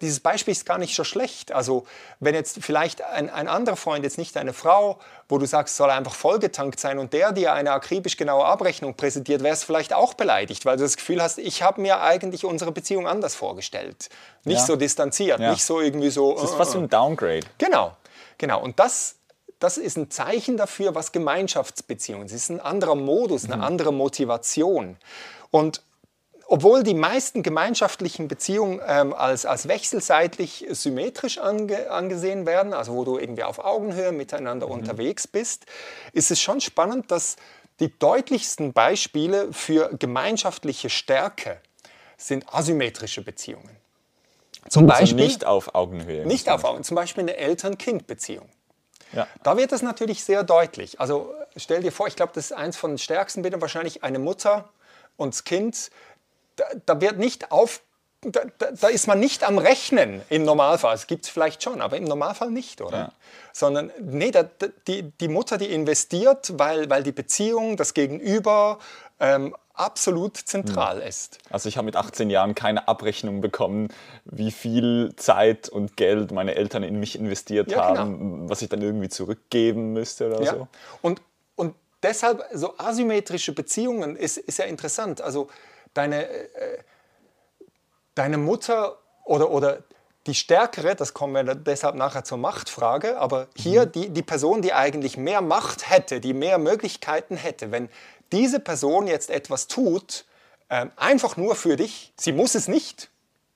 dieses Beispiel ist gar nicht so schlecht. Also wenn jetzt vielleicht ein, ein anderer Freund, jetzt nicht eine Frau, wo du sagst, soll einfach vollgetankt sein und der dir eine akribisch genaue Abrechnung präsentiert, wärst vielleicht auch beleidigt, weil du das Gefühl hast, ich habe mir eigentlich unsere Beziehung anders vorgestellt. Nicht Ja. so distanziert, Ja. nicht so irgendwie so... Das ist äh, fast so ein Downgrade. Genau, genau. Und das, das ist ein Zeichen dafür, was Gemeinschaftsbeziehungen sind. Es ist ein anderer Modus, eine andere Motivation. Und obwohl die meisten gemeinschaftlichen Beziehungen ähm, als, als wechselseitig symmetrisch ange, angesehen werden, also wo du irgendwie auf Augenhöhe miteinander unterwegs bist, ist es schon spannend, dass die deutlichsten Beispiele für gemeinschaftliche Stärke sind asymmetrische Beziehungen. Zum Also Beispiel nicht auf Augenhöhe. nicht auf Augen, zum Beispiel eine Eltern-Kind-Beziehung. Ja. Da wird das natürlich sehr deutlich. Also stell dir vor, ich glaube, das ist eins von den stärksten Bildern, wahrscheinlich eine Mutter und das Kind. Da, da wird nicht auf, da, da, da ist man nicht am Rechnen im Normalfall. Es gibt es vielleicht schon, aber im Normalfall nicht, oder? Ja. Sondern, nee, da, die, die Mutter, die investiert, weil, weil die Beziehung, das Gegenüber ähm, absolut zentral ist. Also ich habe mit 18 Jahren keine Abrechnung bekommen, wie viel Zeit und Geld meine Eltern in mich investiert Ja, genau. haben, was ich dann irgendwie zurückgeben müsste oder Ja. so. Und, und deshalb so asymmetrische Beziehungen ist, ist ja interessant. Also deine, äh, deine Mutter oder, oder die Stärkere, das kommen wir deshalb nachher zur Machtfrage, aber hier die, die Person, die eigentlich mehr Macht hätte, die mehr Möglichkeiten hätte, wenn diese Person jetzt etwas tut, ähm, einfach nur für dich, sie muss es nicht,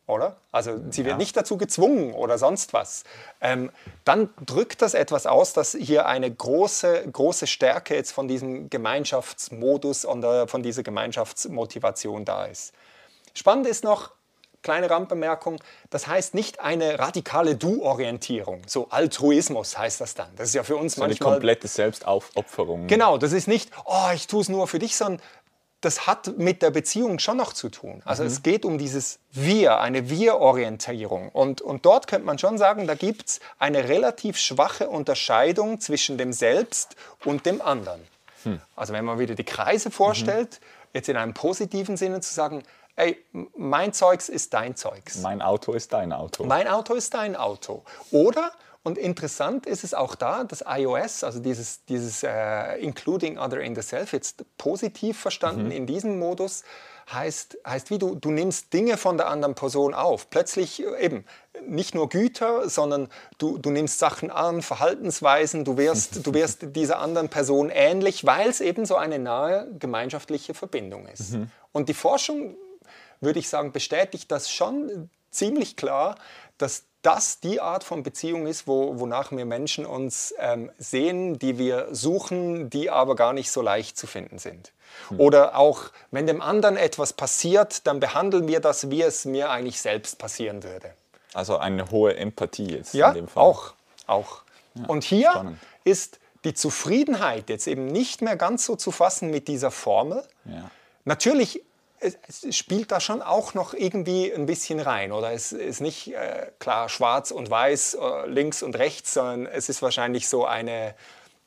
oder? Also sie wird Ja. nicht dazu gezwungen oder sonst was. Ähm, dann drückt das etwas aus, dass hier eine große, große Stärke jetzt von diesem Gemeinschaftsmodus und äh, von dieser Gemeinschaftsmotivation da ist. Spannend ist noch, kleine Randbemerkung, das heißt nicht eine radikale Du-Orientierung, so Altruismus heißt das dann. Das ist ja für uns So eine manchmal... komplette Selbstaufopferung. Genau, das ist nicht, oh, ich tue es nur für dich, sondern das hat mit der Beziehung schon noch zu tun. Also es geht um dieses Wir, eine Wir-Orientierung. Und, und dort könnte man schon sagen, da gibt es eine relativ schwache Unterscheidung zwischen dem Selbst und dem anderen. Also wenn man wieder die Kreise vorstellt, jetzt in einem positiven Sinne zu sagen, ey, mein Zeugs ist dein Zeugs. Mein Auto ist dein Auto. Mein Auto ist dein Auto. Oder, und interessant ist es auch da, das iOS, also dieses, dieses äh, Including Other in the Self, jetzt positiv verstanden in diesem Modus, heißt, heißt wie du, du nimmst Dinge von der anderen Person auf. Plötzlich äh, eben nicht nur Güter, sondern du, du nimmst Sachen an, Verhaltensweisen, du wirst, du (laughs) wirst dieser anderen Person ähnlich, weil es eben so eine nahe gemeinschaftliche Verbindung ist. Und die Forschung würde ich sagen, bestätigt das schon ziemlich klar, dass das die Art von Beziehung ist, wo, wonach wir Menschen uns ähm, sehen, die wir suchen, die aber gar nicht so leicht zu finden sind. Oder auch, wenn dem anderen etwas passiert, dann behandeln wir das, wie es mir eigentlich selbst passieren würde. Also eine hohe Empathie jetzt Ja, in dem Fall. auch. auch. Und hier spannend. ist die Zufriedenheit jetzt eben nicht mehr ganz so zu fassen mit dieser Formel. Ja. Natürlich es, spielt da schon auch noch irgendwie ein bisschen rein. Oder es ist nicht äh, klar schwarz und weiß, äh, links und rechts, sondern es ist wahrscheinlich so eine,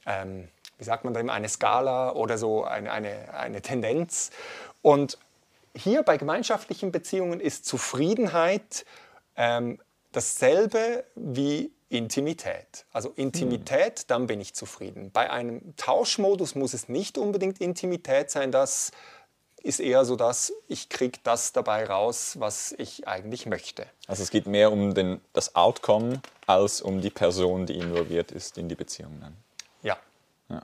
ähm, wie sagt man immer, eine Skala oder so eine, eine, eine Tendenz. Und hier bei gemeinschaftlichen Beziehungen ist Zufriedenheit ähm, dasselbe wie Intimität. Also Intimität, dann bin ich zufrieden. Bei einem Tauschmodus muss es nicht unbedingt Intimität sein, das ist eher so, dass ich kriege das dabei raus, was ich eigentlich möchte. Also es geht mehr um den, das Outcome als um die Person, die involviert ist in die Beziehung dann. Ja. Ja.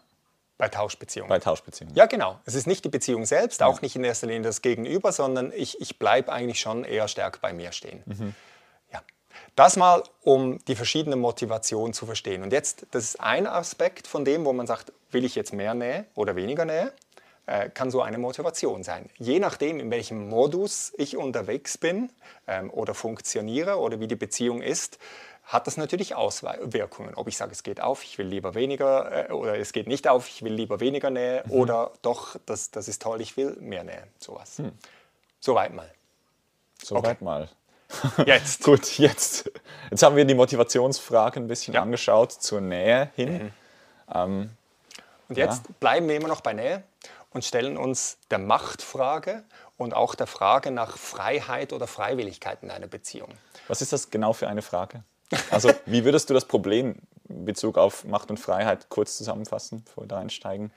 Bei Tauschbeziehungen. Bei Tauschbeziehungen. Ja, genau. Es ist nicht die Beziehung selbst, auch nicht in erster Linie das Gegenüber, sondern ich, ich bleibe eigentlich schon eher stark bei mir stehen. Ja. Das mal, um die verschiedenen Motivationen zu verstehen. Und jetzt, das ist ein Aspekt von dem, wo man sagt, will ich jetzt mehr Nähe oder weniger Nähe, äh, kann so eine Motivation sein. Je nachdem, in welchem Modus ich unterwegs bin ähm, oder funktioniere oder wie die Beziehung ist, hat das natürlich Auswirkungen. Ob ich sage, es geht auf, ich will lieber weniger, äh, oder es geht nicht auf, ich will lieber weniger Nähe, Mhm. oder doch, das, das ist toll, ich will mehr Nähe. Sowas. Soweit mal. Soweit mal. (laughs) (laughs) Jetzt. Gut, jetzt, jetzt haben wir die Motivationsfrage ein bisschen Ja. angeschaut zur Nähe hin. Und jetzt bleiben wir immer noch bei Nähe und stellen uns der Machtfrage und auch der Frage nach Freiheit oder Freiwilligkeit in einer Beziehung. Was ist das genau für eine Frage? Also, wie würdest du das Problem in Bezug auf Macht und Freiheit kurz zusammenfassen, bevor wir da einsteigen?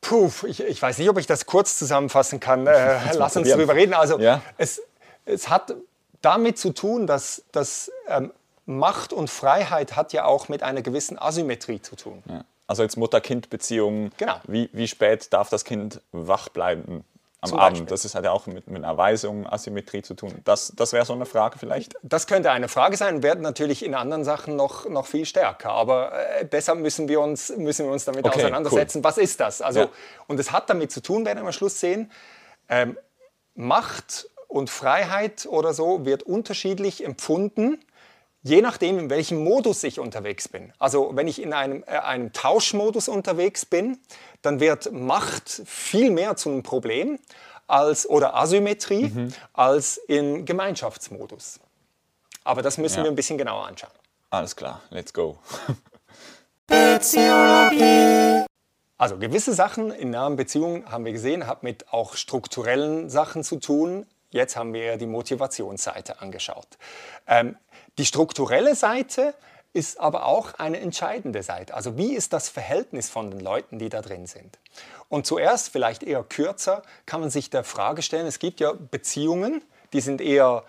Puh, ich, ich weiß nicht, ob ich das kurz zusammenfassen kann. Äh, lass uns drüber reden. Also Ja. es, es hat damit zu tun, dass, dass ähm, Macht und Freiheit hat ja auch mit einer gewissen Asymmetrie zu tun. Ja. Also jetzt Mutter-Kind-Beziehung. Genau. Wie, wie spät darf das Kind wach bleiben am Zum Abend? Beispiel. Das ist, hat ja auch mit, mit einer Weisung, Asymmetrie zu tun. Das, das wäre so eine Frage vielleicht. Das könnte eine Frage sein, wird natürlich in anderen Sachen noch, noch viel stärker. Aber äh, deshalb müssen wir uns, müssen wir uns damit Okay, auseinandersetzen. Was ist das? Also, Ja. Und es hat damit zu tun, werden wir am Schluss sehen, ähm, Macht und Freiheit oder so wird unterschiedlich empfunden, je nachdem, in welchem Modus ich unterwegs bin. Also wenn ich in einem, äh, einem Tauschmodus unterwegs bin, dann wird Macht viel mehr zu einem Problem als, oder Asymmetrie als im Gemeinschaftsmodus. Aber das müssen Ja. wir ein bisschen genauer anschauen. Alles klar, let's go. (laughs) Also gewisse Sachen in nahen Beziehungen haben wir gesehen, hat mit auch strukturellen Sachen zu tun. Jetzt haben wir die Motivationsseite angeschaut. Ähm, die strukturelle Seite ist aber auch eine entscheidende Seite. Also wie ist das Verhältnis von den Leuten, die da drin sind? Und zuerst, vielleicht eher kürzer, kann man sich der Frage stellen, es gibt ja Beziehungen, die sind eher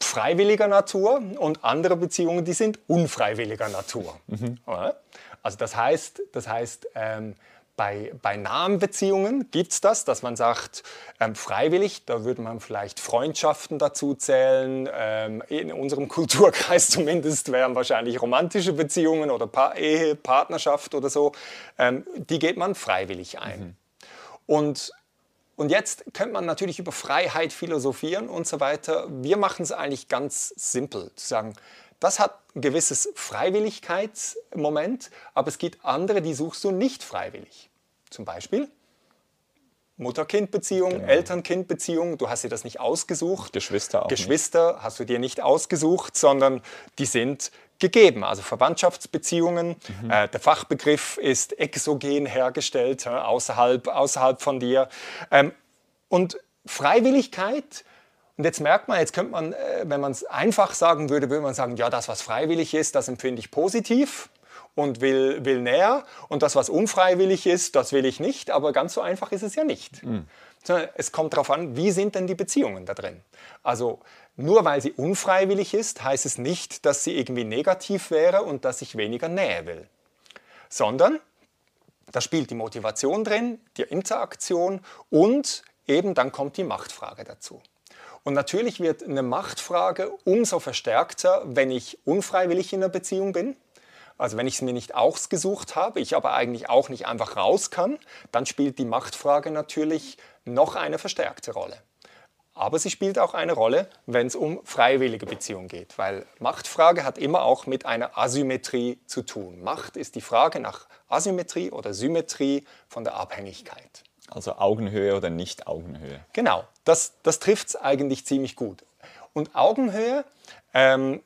freiwilliger Natur und andere Beziehungen, die sind unfreiwilliger Natur. Oder? Also das heißt, das heißt ähm, bei, bei nahen Beziehungen gibt es das, dass man sagt, ähm, freiwillig, da würde man vielleicht Freundschaften dazu zählen. Ähm, in unserem (laughs) Kulturkreis zumindest wären wahrscheinlich romantische Beziehungen oder pa Ehe, Partnerschaft oder so. Ähm, die geht man freiwillig ein. Und und jetzt könnte man natürlich über Freiheit philosophieren und so weiter. Wir machen es eigentlich ganz simpel, zu sagen, das hat ein gewisses Freiwilligkeitsmoment, aber es gibt andere, die suchst du nicht freiwillig. Zum Beispiel Mutter-Kind-Beziehung, Eltern-Kind-Beziehung, du hast dir das nicht ausgesucht. Geschwister auch nicht. Geschwister hast du dir nicht ausgesucht, sondern die sind gegeben. Also Verwandtschaftsbeziehungen. Mhm. Äh, der Fachbegriff ist exogen hergestellt, äh, außerhalb, außerhalb von dir. Ähm, und Freiwilligkeit, und jetzt merkt man, jetzt könnte man, äh, wenn man es einfach sagen würde, würde man sagen, ja, das, was freiwillig ist, das empfinde ich positiv und will, will näher. Und das, was unfreiwillig ist, das will ich nicht. Aber ganz so einfach ist es ja nicht. Sondern es kommt darauf an, wie sind denn die Beziehungen da drin? Also nur weil sie unfreiwillig ist, heißt es nicht, dass sie irgendwie negativ wäre und dass ich weniger Nähe will. Sondern da spielt die Motivation drin, die Interaktion und eben dann kommt die Machtfrage dazu. Und natürlich wird eine Machtfrage umso verstärkter, wenn ich unfreiwillig in einer Beziehung bin. Also wenn ich es mir nicht ausgesucht habe, ich aber eigentlich auch nicht einfach raus kann, dann spielt die Machtfrage natürlich noch eine verstärkte Rolle. Aber sie spielt auch eine Rolle, wenn es um freiwillige Beziehungen geht, weil Machtfrage hat immer auch mit einer Asymmetrie zu tun. Macht ist die Frage nach Asymmetrie oder Symmetrie von der Abhängigkeit. Also Augenhöhe oder nicht Augenhöhe. Genau, das, das trifft es eigentlich ziemlich gut. Und Augenhöhe, ähm,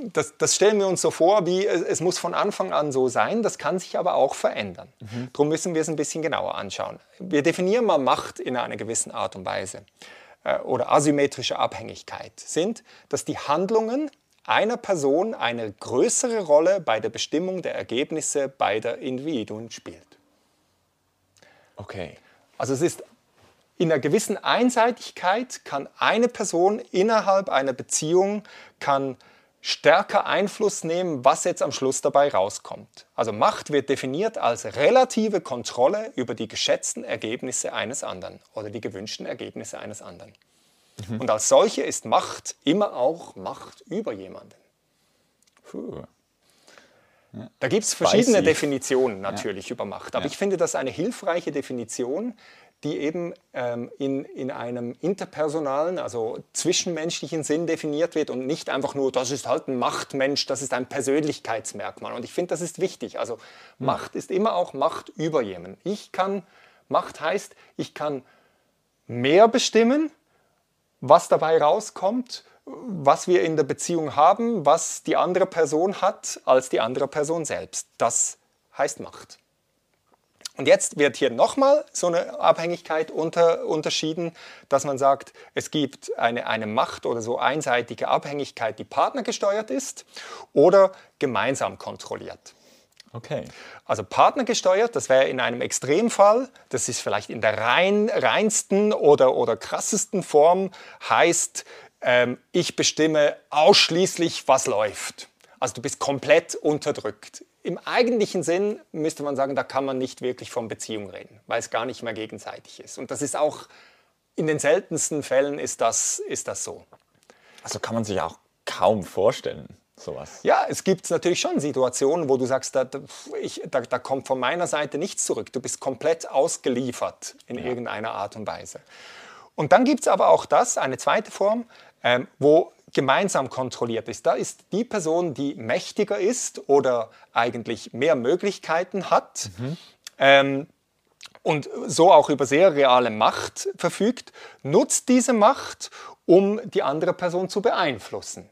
das, das stellen wir uns so vor, wie es, muss von Anfang an so sein, das kann sich aber auch verändern. Darum müssen wir es ein bisschen genauer anschauen. Wir definieren mal Macht in einer gewissen Art und Weise äh, oder asymmetrische Abhängigkeit sind, dass die Handlungen einer Person eine größere Rolle bei der Bestimmung der Ergebnisse beider Individuen spielt. Okay. Also es ist in einer gewissen Einseitigkeit kann eine Person innerhalb einer Beziehung kann stärker Einfluss nehmen, was jetzt am Schluss dabei rauskommt. Also Macht wird definiert als relative Kontrolle über die geschätzten Ergebnisse eines anderen oder die gewünschten Ergebnisse eines anderen. Und als solche ist Macht immer auch Macht über jemanden. Puh. Da gibt es verschiedene Spicy. Definitionen natürlich über Macht. Aber Ja. ich finde das eine hilfreiche Definition, die eben ähm, in, in einem interpersonalen, also zwischenmenschlichen Sinn definiert wird und nicht einfach nur, das ist halt ein Machtmensch, das ist ein Persönlichkeitsmerkmal. Und ich finde, das ist wichtig. Also Macht ist immer auch Macht über jemanden. Ich kann, Macht heißt, ich kann mehr bestimmen, was dabei rauskommt, was wir in der Beziehung haben, was die andere Person hat, als die andere Person selbst. Das heißt Macht. Und jetzt wird hier nochmal so eine Abhängigkeit unter, unterschieden, dass man sagt, es gibt eine, eine Macht oder so einseitige Abhängigkeit, die partnergesteuert ist oder gemeinsam kontrolliert. Okay. Also partnergesteuert, das wäre in einem Extremfall, das ist vielleicht in der rein, reinsten oder, oder krassesten Form, heißt, ähm, ich bestimme ausschließlich, was läuft. Also du bist komplett unterdrückt. Im eigentlichen Sinn müsste man sagen, da kann man nicht wirklich von Beziehung reden, weil es gar nicht mehr gegenseitig ist. Und das ist auch, in den seltensten Fällen ist das, ist das so. Also kann man sich auch kaum vorstellen, sowas. Ja, es gibt natürlich schon Situationen, wo du sagst, da, ich, da, da kommt von meiner Seite nichts zurück. Du bist komplett ausgeliefert in ja. irgendeiner Art und Weise. Und dann gibt es aber auch das, eine zweite Form, ähm, wo gemeinsam kontrolliert ist. Da ist die Person, die mächtiger ist oder eigentlich mehr Möglichkeiten hat mhm. ähm, und so auch über sehr reale Macht verfügt, nutzt diese Macht, um die andere Person zu beeinflussen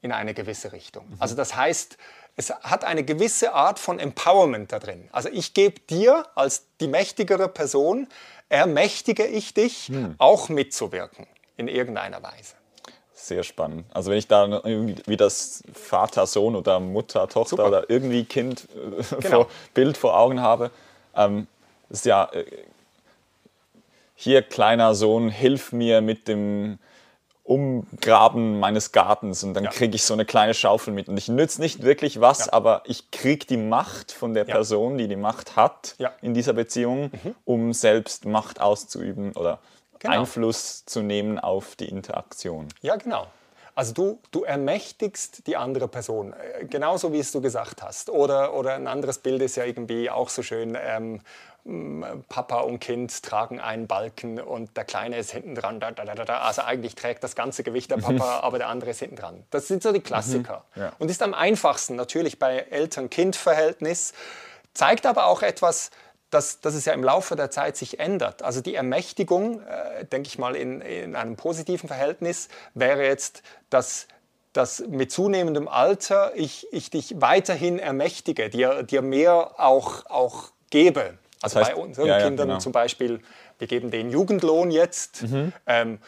in eine gewisse Richtung. Mhm. Also das heißt, es hat eine gewisse Art von Empowerment da drin. Also ich gebe dir als die mächtigere Person, ermächtige ich dich, mhm. auch mitzuwirken in irgendeiner Weise. Sehr spannend. Also wenn ich da irgendwie das Vater, Sohn oder Mutter, Tochter Super. oder irgendwie Kind äh, genau. vor, Bild vor Augen habe, ähm, ist ja äh, hier kleiner Sohn, hilf mir mit dem Umgraben meines Gartens und dann ja. kriege ich so eine kleine Schaufel mit und ich nütze nicht wirklich was, ja. aber ich kriege die Macht von der ja. Person, die die Macht hat in dieser Beziehung, mhm. um selbst Macht auszuüben oder genau. Einfluss zu nehmen auf die Interaktion. Ja, genau. Also du, du ermächtigst die andere Person, äh, genauso wie es du gesagt hast. Oder, oder ein anderes Bild ist ja irgendwie auch so schön, ähm, Papa und Kind tragen einen Balken und der Kleine ist hinten dran. Da, da, da, also eigentlich trägt das ganze Gewicht der Papa, aber der andere ist hinten dran. Das sind so die Klassiker. Mhm, ja. Und ist am einfachsten natürlich bei Eltern-Kind-Verhältnis, zeigt aber auch etwas, dass, dass es ja im Laufe der Zeit sich ändert. Also die Ermächtigung, äh, denke ich mal, in, in einem positiven Verhältnis wäre jetzt, dass dass mit zunehmendem Alter ich, ich dich weiterhin ermächtige, dir, dir mehr auch, auch gebe. Also das heißt, bei unseren ja, Kindern ja, genau. zum Beispiel, wir geben den Jugendlohn jetzt. Mhm. Ähm,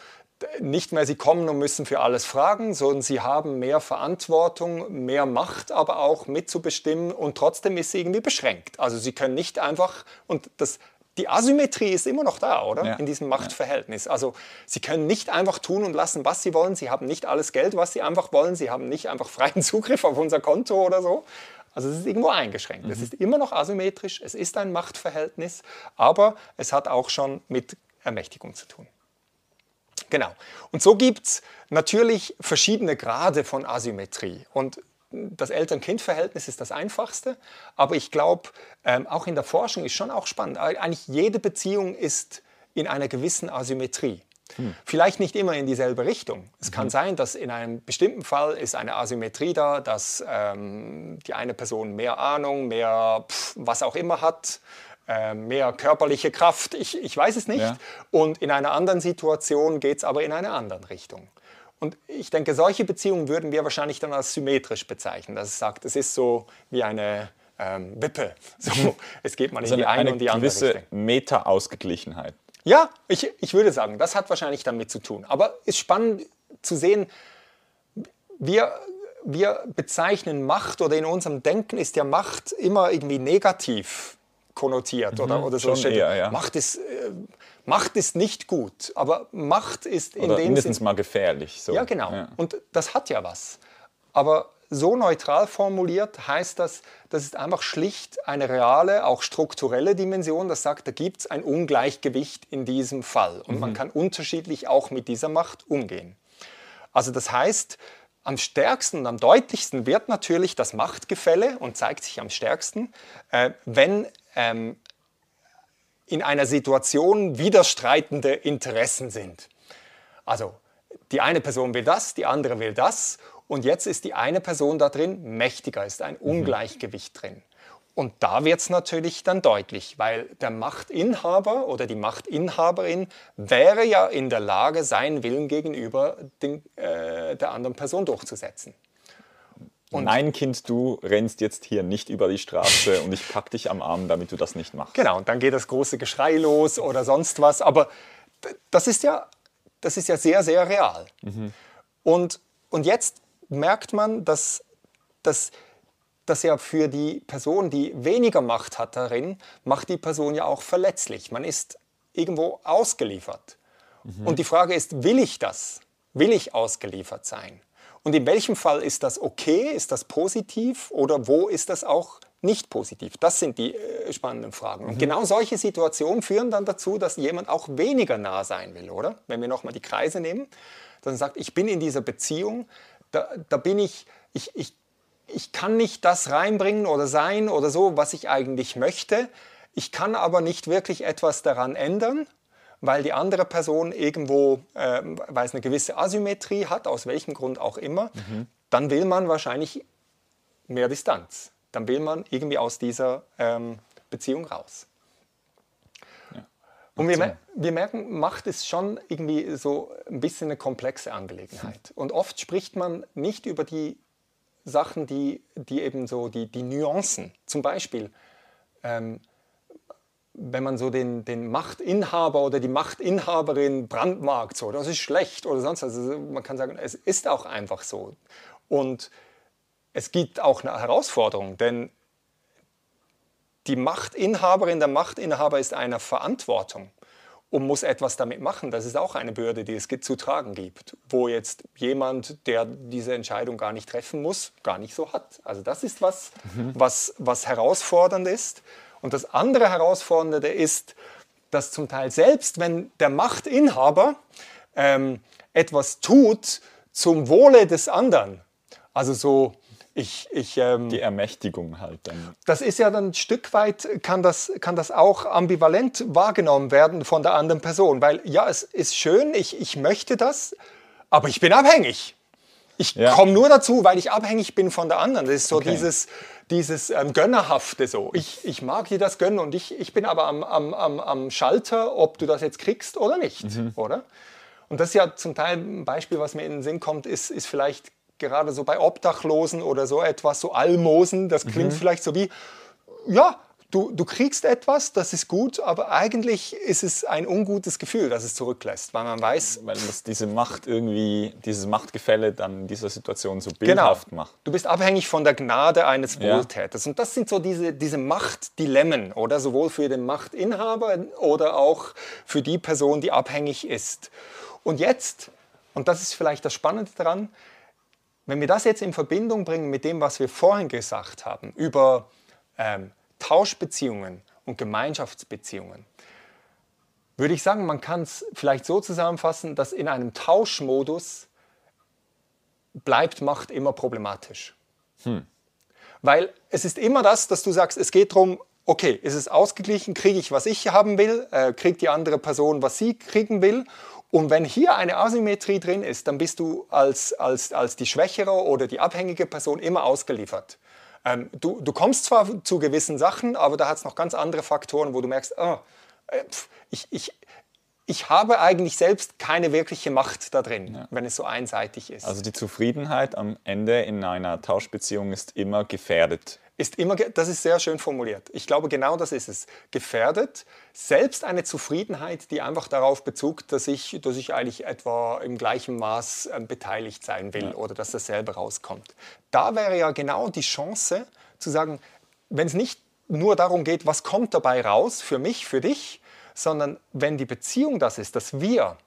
nicht mehr sie kommen und müssen für alles fragen, sondern sie haben mehr Verantwortung, mehr Macht aber auch mitzubestimmen und trotzdem ist sie irgendwie beschränkt. Also sie können nicht einfach, und das, die Asymmetrie ist immer noch da, oder? Ja. In diesem Machtverhältnis. Also sie können nicht einfach tun und lassen, was sie wollen. Sie haben nicht alles Geld, was sie einfach wollen. Sie haben nicht einfach freien (laughs) Zugriff auf unser Konto oder so. Also es ist irgendwo eingeschränkt. Mhm. Es ist immer noch asymmetrisch, es ist ein Machtverhältnis, aber es hat auch schon mit Ermächtigung zu tun. Genau. Und so gibt es natürlich verschiedene Grade von Asymmetrie. Und das Eltern-Kind-Verhältnis ist das einfachste, aber ich glaube, ähm, auch in der Forschung ist schon auch spannend. Eigentlich jede Beziehung ist in einer gewissen Asymmetrie. Hm. Vielleicht nicht immer in dieselbe Richtung. Es mhm. kann sein, dass in einem bestimmten Fall ist eine Asymmetrie da, dass ähm, die eine Person mehr Ahnung, mehr pf, was auch immer hat mehr körperliche Kraft, ich, ich weiß es nicht. Ja. Und in einer anderen Situation geht es aber in eine andere Richtung. Und ich denke, solche Beziehungen würden wir wahrscheinlich dann als symmetrisch bezeichnen. Dass es sagt, es ist so wie eine ähm, Wippe. (laughs) So, es geht mal in also die eine, eine und die andere Richtung. Eine gewisse Meta-Ausgeglichenheit. Ja, ich, ich würde sagen, das hat wahrscheinlich damit zu tun. Aber es ist spannend zu sehen, wir, wir bezeichnen Macht oder in unserem Denken ist ja Macht immer irgendwie negativ konnotiert mhm, oder, oder so. Eher, ja. Macht, ist, äh, Macht ist nicht gut, aber Macht ist in oder dem mindestens Sinn, mal gefährlich. So. Ja, genau. Ja. Und das hat ja was. Aber so neutral formuliert heißt das, das ist einfach schlicht eine reale, auch strukturelle Dimension, das sagt, da gibt es ein Ungleichgewicht in diesem Fall. Und mhm. man kann unterschiedlich auch mit dieser Macht umgehen. Also das heißt, am stärksten und am deutlichsten wird natürlich das Machtgefälle und zeigt sich am stärksten, äh, wenn ähm, in einer Situation widerstreitende Interessen sind. Also die eine Person will das, die andere will das und jetzt ist die eine Person da drin mächtiger, ist ein Ungleichgewicht drin. Und da wird es natürlich dann deutlich, weil der Machtinhaber oder die Machtinhaberin wäre ja in der Lage, seinen Willen gegenüber den, äh, der anderen Person durchzusetzen. Und Nein, Kind, du rennst jetzt hier nicht über die Straße und ich pack dich am Arm, damit du das nicht machst. Genau, und dann geht das große Geschrei los oder sonst was. Aber das ist ja, das ist ja sehr, sehr real. Mhm. Und, und jetzt merkt man, dass, dass das ja für die Person, die weniger Macht hat darin, macht die Person ja auch verletzlich. Man ist irgendwo ausgeliefert. Mhm. Und die Frage ist, will ich das? Will ich ausgeliefert sein? Und in welchem Fall ist das okay? Ist das positiv? Oder wo ist das auch nicht positiv? Das sind die äh, spannenden Fragen. Und mhm. genau solche Situationen führen dann dazu, dass jemand auch weniger nah sein will, oder? Wenn wir nochmal die Kreise nehmen, dann sagt, ich bin in dieser Beziehung, da, da bin ich, ich, ich ich kann nicht das reinbringen oder sein oder so, was ich eigentlich möchte. Ich kann aber nicht wirklich etwas daran ändern, weil die andere Person irgendwo, äh, weil es eine gewisse Asymmetrie hat, aus welchem Grund auch immer, mhm. dann will man wahrscheinlich mehr Distanz. Dann will man irgendwie aus dieser ähm, Beziehung raus. Ja. Und wir, wir, merken, Macht ist schon irgendwie so ein bisschen eine komplexe Angelegenheit. Und oft spricht man nicht über die Sachen, die, die eben so, die, die Nuancen, zum Beispiel, ähm, wenn man so den, den Machtinhaber oder die Machtinhaberin brandmarkt, so, das ist schlecht oder sonst was. Also man kann sagen, es ist auch einfach so. Und es gibt auch eine Herausforderung, denn die Machtinhaberin, der Machtinhaber ist einer Verantwortung und muss etwas damit machen. Das ist auch eine Bürde, die es zu tragen gibt, wo jetzt jemand, der diese Entscheidung gar nicht treffen muss, gar nicht so hat. Also das ist was, mhm. was, was herausfordernd ist. Und das andere Herausfordernde ist, dass zum Teil selbst, wenn der Machtinhaber ähm, etwas tut zum Wohle des anderen, also so ich, ich, ähm, die Ermächtigung halt dann. Das ist ja dann ein Stück weit, kann das, kann das auch ambivalent wahrgenommen werden von der anderen Person. Weil ja, es ist schön, ich, ich möchte das, aber ich bin abhängig. Ich ja. komme nur dazu, weil ich abhängig bin von der anderen. Das ist so okay. dieses, dieses ähm, Gönnerhafte so. Ich, ich mag dir das gönnen und ich, ich bin aber am, am, am, am Schalter, ob du das jetzt kriegst oder nicht, mhm. oder? Und das ist ja zum Teil ein Beispiel, was mir in den Sinn kommt, ist, ist vielleicht gerade so bei Obdachlosen oder so etwas, so Almosen, das klingt mhm. vielleicht so wie, ja, du, du kriegst etwas, das ist gut, aber eigentlich ist es ein ungutes Gefühl, das es zurücklässt, weil man weiß... Weil das diese Macht irgendwie, dieses Machtgefälle dann in dieser Situation so genau. bildhaft genau. macht. Du bist abhängig von der Gnade eines Wohltäters. Ja. Und das sind so diese, diese Machtdilemmen, oder? Sowohl für den Machtinhaber oder auch für die Person, die abhängig ist. Und jetzt, und das ist vielleicht das Spannende daran, wenn wir das jetzt in Verbindung bringen mit dem, was wir vorhin gesagt haben, über ähm, Tauschbeziehungen und Gemeinschaftsbeziehungen, würde ich sagen, man kann es vielleicht so zusammenfassen, dass in einem Tauschmodus bleibt Macht immer problematisch. Hm. Weil es ist immer das, dass du sagst, es geht darum, okay, ist es ausgeglichen, kriege ich, was ich haben will, äh, kriegt die andere Person, was sie kriegen will und wenn hier eine Asymmetrie drin ist, dann bist du als, als, als die schwächere oder die abhängige Person immer ausgeliefert. Ähm, du, du kommst zwar zu gewissen Sachen, aber da hat es noch ganz andere Faktoren, wo du merkst, oh, ich, ich, ich habe eigentlich selbst keine wirkliche Macht da drin, ja. wenn es so einseitig ist. Also die Zufriedenheit am Ende in einer Tauschbeziehung ist immer gefährdet ist immer, das ist sehr schön formuliert. Ich glaube, genau das ist es. Gefährdet selbst eine Zufriedenheit, die einfach darauf bezog, dass ich, dass ich eigentlich etwa im gleichen Maß äh, beteiligt sein will ja. oder dass das selber rauskommt. Da wäre ja genau die Chance zu sagen, wenn es nicht nur darum geht, was kommt dabei raus für mich, für dich, sondern wenn die Beziehung das ist, dass wir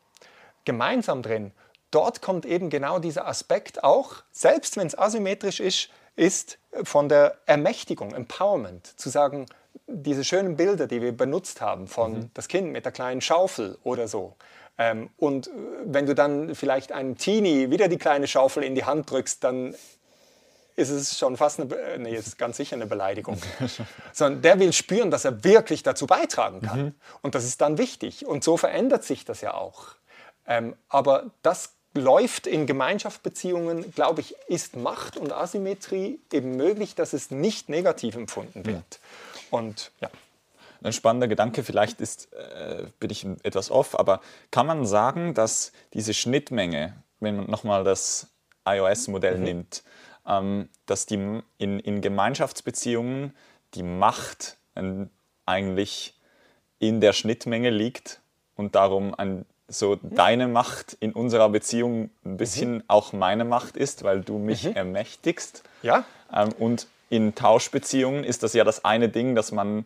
gemeinsam drin, dort kommt eben genau dieser Aspekt auch, selbst wenn es asymmetrisch ist, ist von der Ermächtigung, Empowerment, zu sagen, diese schönen Bilder, die wir benutzt haben, von mhm. das Kind mit der kleinen Schaufel oder so. Ähm, und wenn du dann vielleicht einem Teenie wieder die kleine Schaufel in die Hand drückst, dann ist es schon fast eine, Be- äh, nee, ist ganz sicher eine Beleidigung. (laughs) Sondern der will spüren, dass er wirklich dazu beitragen kann. Und das ist dann wichtig. Und so verändert sich das ja auch. Ähm, aber das läuft in Gemeinschaftsbeziehungen, glaube ich, ist Macht und Asymmetrie eben möglich, dass es nicht negativ empfunden wird. Und ja. Ein spannender Gedanke, vielleicht ist, äh, bin ich etwas off, aber kann man sagen, dass diese Schnittmenge, wenn man nochmal das iOS-Modell nimmt, ähm, dass die in, in Gemeinschaftsbeziehungen die Macht ähm, eigentlich in der Schnittmenge liegt und darum ein, so deine Macht in unserer Beziehung ein bisschen auch meine Macht ist, weil du mich ermächtigst. Ja? Ähm, und in Tauschbeziehungen ist das ja das eine Ding, das man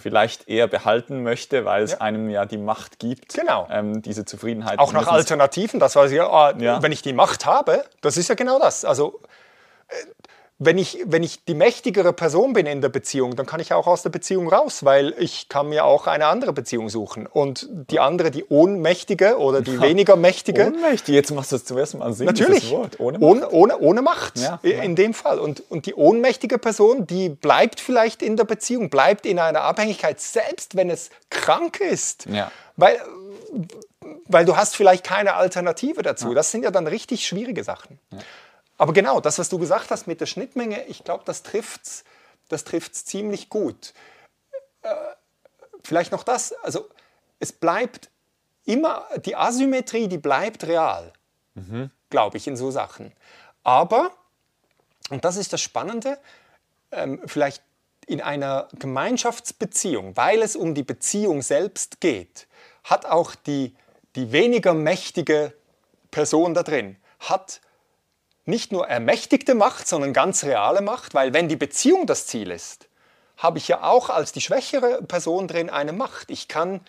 vielleicht eher behalten möchte, weil es. Ja. einem ja die Macht gibt, Genau. ähm, diese Zufriedenheit. Auch nach Alternativen, das weiß ich ja, ah, Ja. wenn ich die Macht habe, das ist ja genau das. Also äh, wenn ich, wenn ich die mächtigere Person bin in der Beziehung, dann kann ich auch aus der Beziehung raus, weil ich kann mir auch eine andere Beziehung suchen. Und die andere, die ohnmächtige oder die weniger mächtige, Ohnmächtig, jetzt machst du es zum ersten Mal Sinn, Natürlich. Wort. Ohne ohne, ohne, ohne Macht Ja, ja. in dem Fall. Und, und die ohnmächtige Person, die bleibt vielleicht in der Beziehung, bleibt in einer Abhängigkeit, selbst wenn es krank ist. Ja. Weil, weil du hast vielleicht keine Alternative dazu. Das sind ja dann richtig schwierige Sachen. Aber genau, das, was du gesagt hast mit der Schnittmenge, ich glaube, das trifft es das trifft's ziemlich gut. Äh, vielleicht noch das, also es bleibt immer, die Asymmetrie, die bleibt real, glaube ich, in so Sachen. Aber, und das ist das Spannende, ähm, vielleicht in einer Gemeinschaftsbeziehung, weil es um die Beziehung selbst geht, hat auch die, die weniger mächtige Person da drin, hat nicht nur ermächtigte Macht, sondern ganz reale Macht, weil wenn die Beziehung das Ziel ist, habe ich ja auch als die schwächere Person drin eine Macht. Ich kann,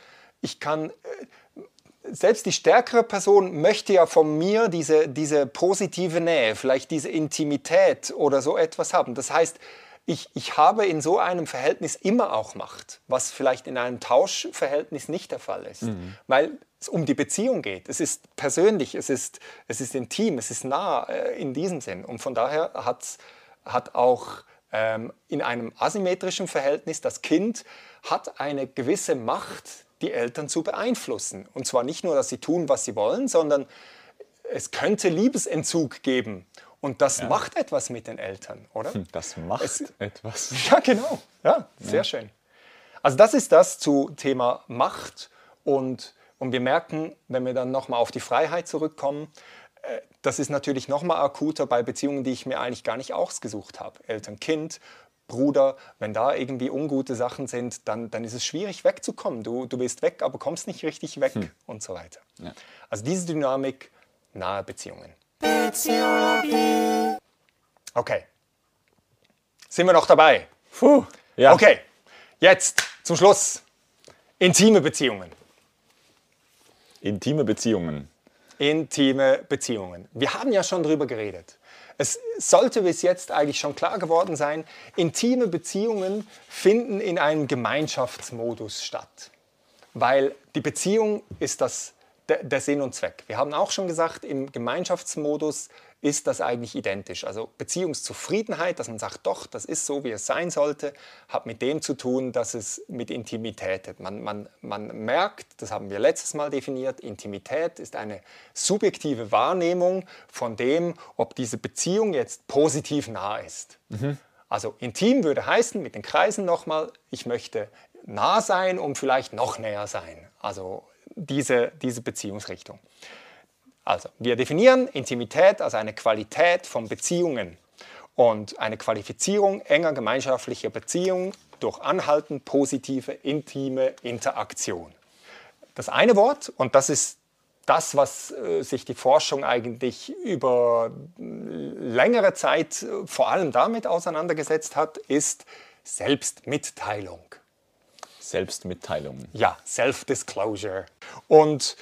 ich kann, äh, selbst die stärkere Person möchte ja von mir diese, diese positive Nähe, vielleicht diese Intimität oder so etwas haben. Das heißt, ich, ich habe in so einem Verhältnis immer auch Macht, was vielleicht in einem Tauschverhältnis nicht der Fall ist, weil es um die Beziehung geht. Es ist persönlich, es ist, es ist intim, es ist nah äh, in diesem Sinn. Und von daher hat's, hat auch ähm, in einem asymmetrischen Verhältnis das Kind hat eine gewisse Macht, die Eltern zu beeinflussen. Und zwar nicht nur, dass sie tun, was sie wollen, sondern es könnte Liebesentzug geben. Und das macht etwas mit den Eltern, oder? Das macht Es- etwas. (laughs) Ja, genau. Ja, sehr schön. Also das ist das zu Thema Macht und, und wir merken, wenn wir dann nochmal auf die Freiheit zurückkommen, äh, das ist natürlich nochmal akuter bei Beziehungen, die ich mir eigentlich gar nicht ausgesucht habe. Eltern-Kind, Bruder, wenn da irgendwie ungute Sachen sind, dann, dann ist es schwierig wegzukommen. Du, du bist weg, aber kommst nicht richtig weg und so weiter. Ja. Also diese Dynamik, nahe Beziehungen. Beziologie. Okay. Sind wir noch dabei? Puh. Ja. Okay, jetzt zum Schluss. Intime Beziehungen. Intime Beziehungen. Intime Beziehungen. Wir haben ja schon darüber geredet. Es sollte bis jetzt eigentlich schon klar geworden sein, intime Beziehungen finden in einem Gemeinschaftsmodus statt. Weil die Beziehung ist das, der, Sinn und Zweck. Wir haben auch schon gesagt, im Gemeinschaftsmodus ist das eigentlich identisch. Also Beziehungszufriedenheit, dass man sagt, doch, das ist so, wie es sein sollte, hat mit dem zu tun, dass es mit Intimität hat. Man, man, man merkt, das haben wir letztes Mal definiert, Intimität ist eine subjektive Wahrnehmung von dem, ob diese Beziehung jetzt positiv nah ist. Also intim würde heißen, mit den Kreisen nochmal, ich möchte nah sein und vielleicht noch näher sein. Also diese, diese Beziehungsrichtung. Also, wir definieren Intimität als eine Qualität von Beziehungen und eine Qualifizierung enger gemeinschaftlicher Beziehungen durch anhaltend positive, intime Interaktion. Das eine Wort, und das ist das, was äh, sich die Forschung eigentlich über äh, längere Zeit äh, vor allem damit auseinandergesetzt hat, ist Selbstmitteilung. Selbstmitteilung. Ja, Self-Disclosure. Und,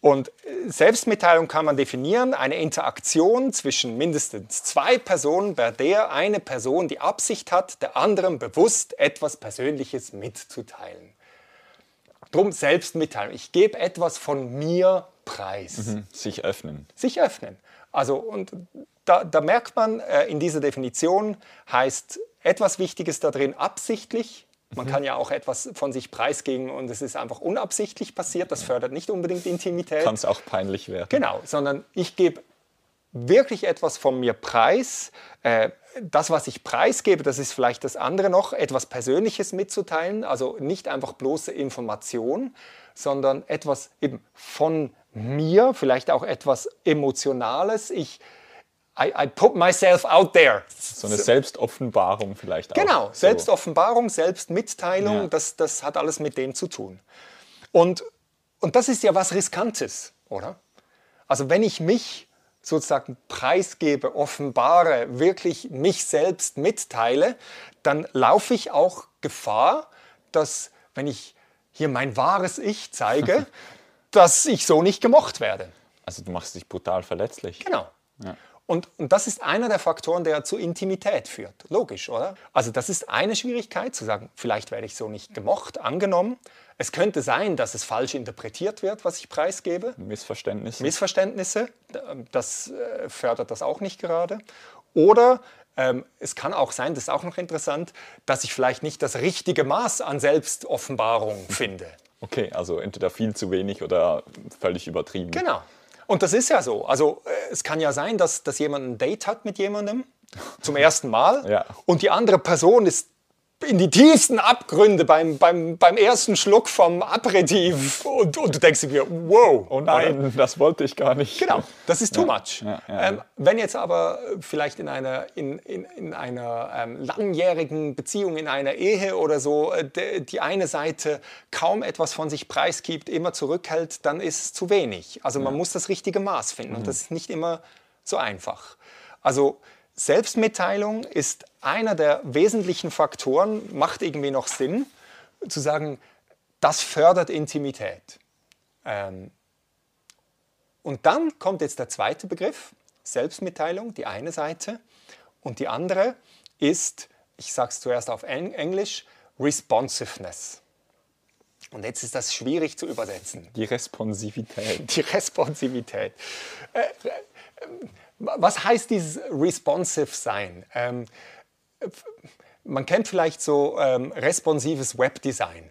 und Selbstmitteilung kann man definieren, eine Interaktion zwischen mindestens zwei Personen, bei der eine Person die Absicht hat, der anderen bewusst etwas Persönliches mitzuteilen. Drum Selbstmitteilung. Ich gebe etwas von mir preis. Sich öffnen. Sich öffnen. Also, und da, da merkt man, äh, in dieser Definition heißt etwas Wichtiges da drin absichtlich. Man kann ja auch etwas von sich preisgeben und es ist einfach unabsichtlich passiert. Das fördert nicht unbedingt Intimität. Kann es auch peinlich werden. Genau, sondern ich gebe wirklich etwas von mir preis. Äh, das, was ich preisgebe, das ist vielleicht das andere noch, etwas Persönliches mitzuteilen. Also nicht einfach bloße Information, sondern etwas eben von mir, vielleicht auch etwas Emotionales. Ich, I, I put myself out there. So eine Selbstoffenbarung vielleicht auch. Genau. Selbstoffenbarung, Selbstmitteilung, Ja. das, das hat alles mit dem zu tun. Und, und das ist ja was Riskantes, oder? Also wenn ich mich sozusagen preisgebe, offenbare, wirklich mich selbst mitteile, dann laufe ich auch Gefahr, dass wenn ich hier mein wahres Ich zeige, (laughs) dass ich so nicht gemocht werde. Also du machst dich brutal verletzlich. Genau. Und, und das ist einer der Faktoren, der zu Intimität führt. Logisch, oder? Also das ist eine Schwierigkeit, zu sagen, vielleicht werde ich so nicht gemocht, angenommen. Es könnte sein, dass es falsch interpretiert wird, was ich preisgebe. Missverständnisse. Missverständnisse, das äh, fördert das auch nicht gerade. Oder ähm, es kann auch sein, das ist auch noch interessant, dass ich vielleicht nicht das richtige Maß an Selbstoffenbarung (laughs) finde. okay, also entweder viel zu wenig oder völlig übertrieben. Genau. Und das ist ja so. Also äh, es kann ja sein, dass, dass jemand ein Date hat mit jemandem zum ersten Mal Ja. und die andere Person ist in die tiefsten Abgründe beim, beim, beim ersten Schluck vom Aperitif und, und du denkst dir, wow. Oh nein, das wollte ich gar nicht. Genau, das ist too much. ja, ja, ähm, wenn jetzt aber vielleicht in einer, in, in, in einer ähm, langjährigen Beziehung, in einer Ehe oder so, äh, die eine Seite kaum etwas von sich preisgibt, immer zurückhält, dann ist es zu wenig. Also man muss das richtige Maß finden und das ist nicht immer so einfach. Also Selbstmitteilung ist einer der wesentlichen Faktoren, macht irgendwie noch Sinn, zu sagen, das fördert Intimität. Ähm, und dann kommt jetzt der zweite Begriff, Selbstmitteilung, die eine Seite. Und die andere ist, ich sage es zuerst auf Eng- Englisch, Responsiveness. Und jetzt ist das schwierig zu übersetzen. Die Responsivität. Die Responsivität. Äh, äh, was heißt dieses responsive sein? Ähm, man kennt vielleicht so ähm, responsives Webdesign.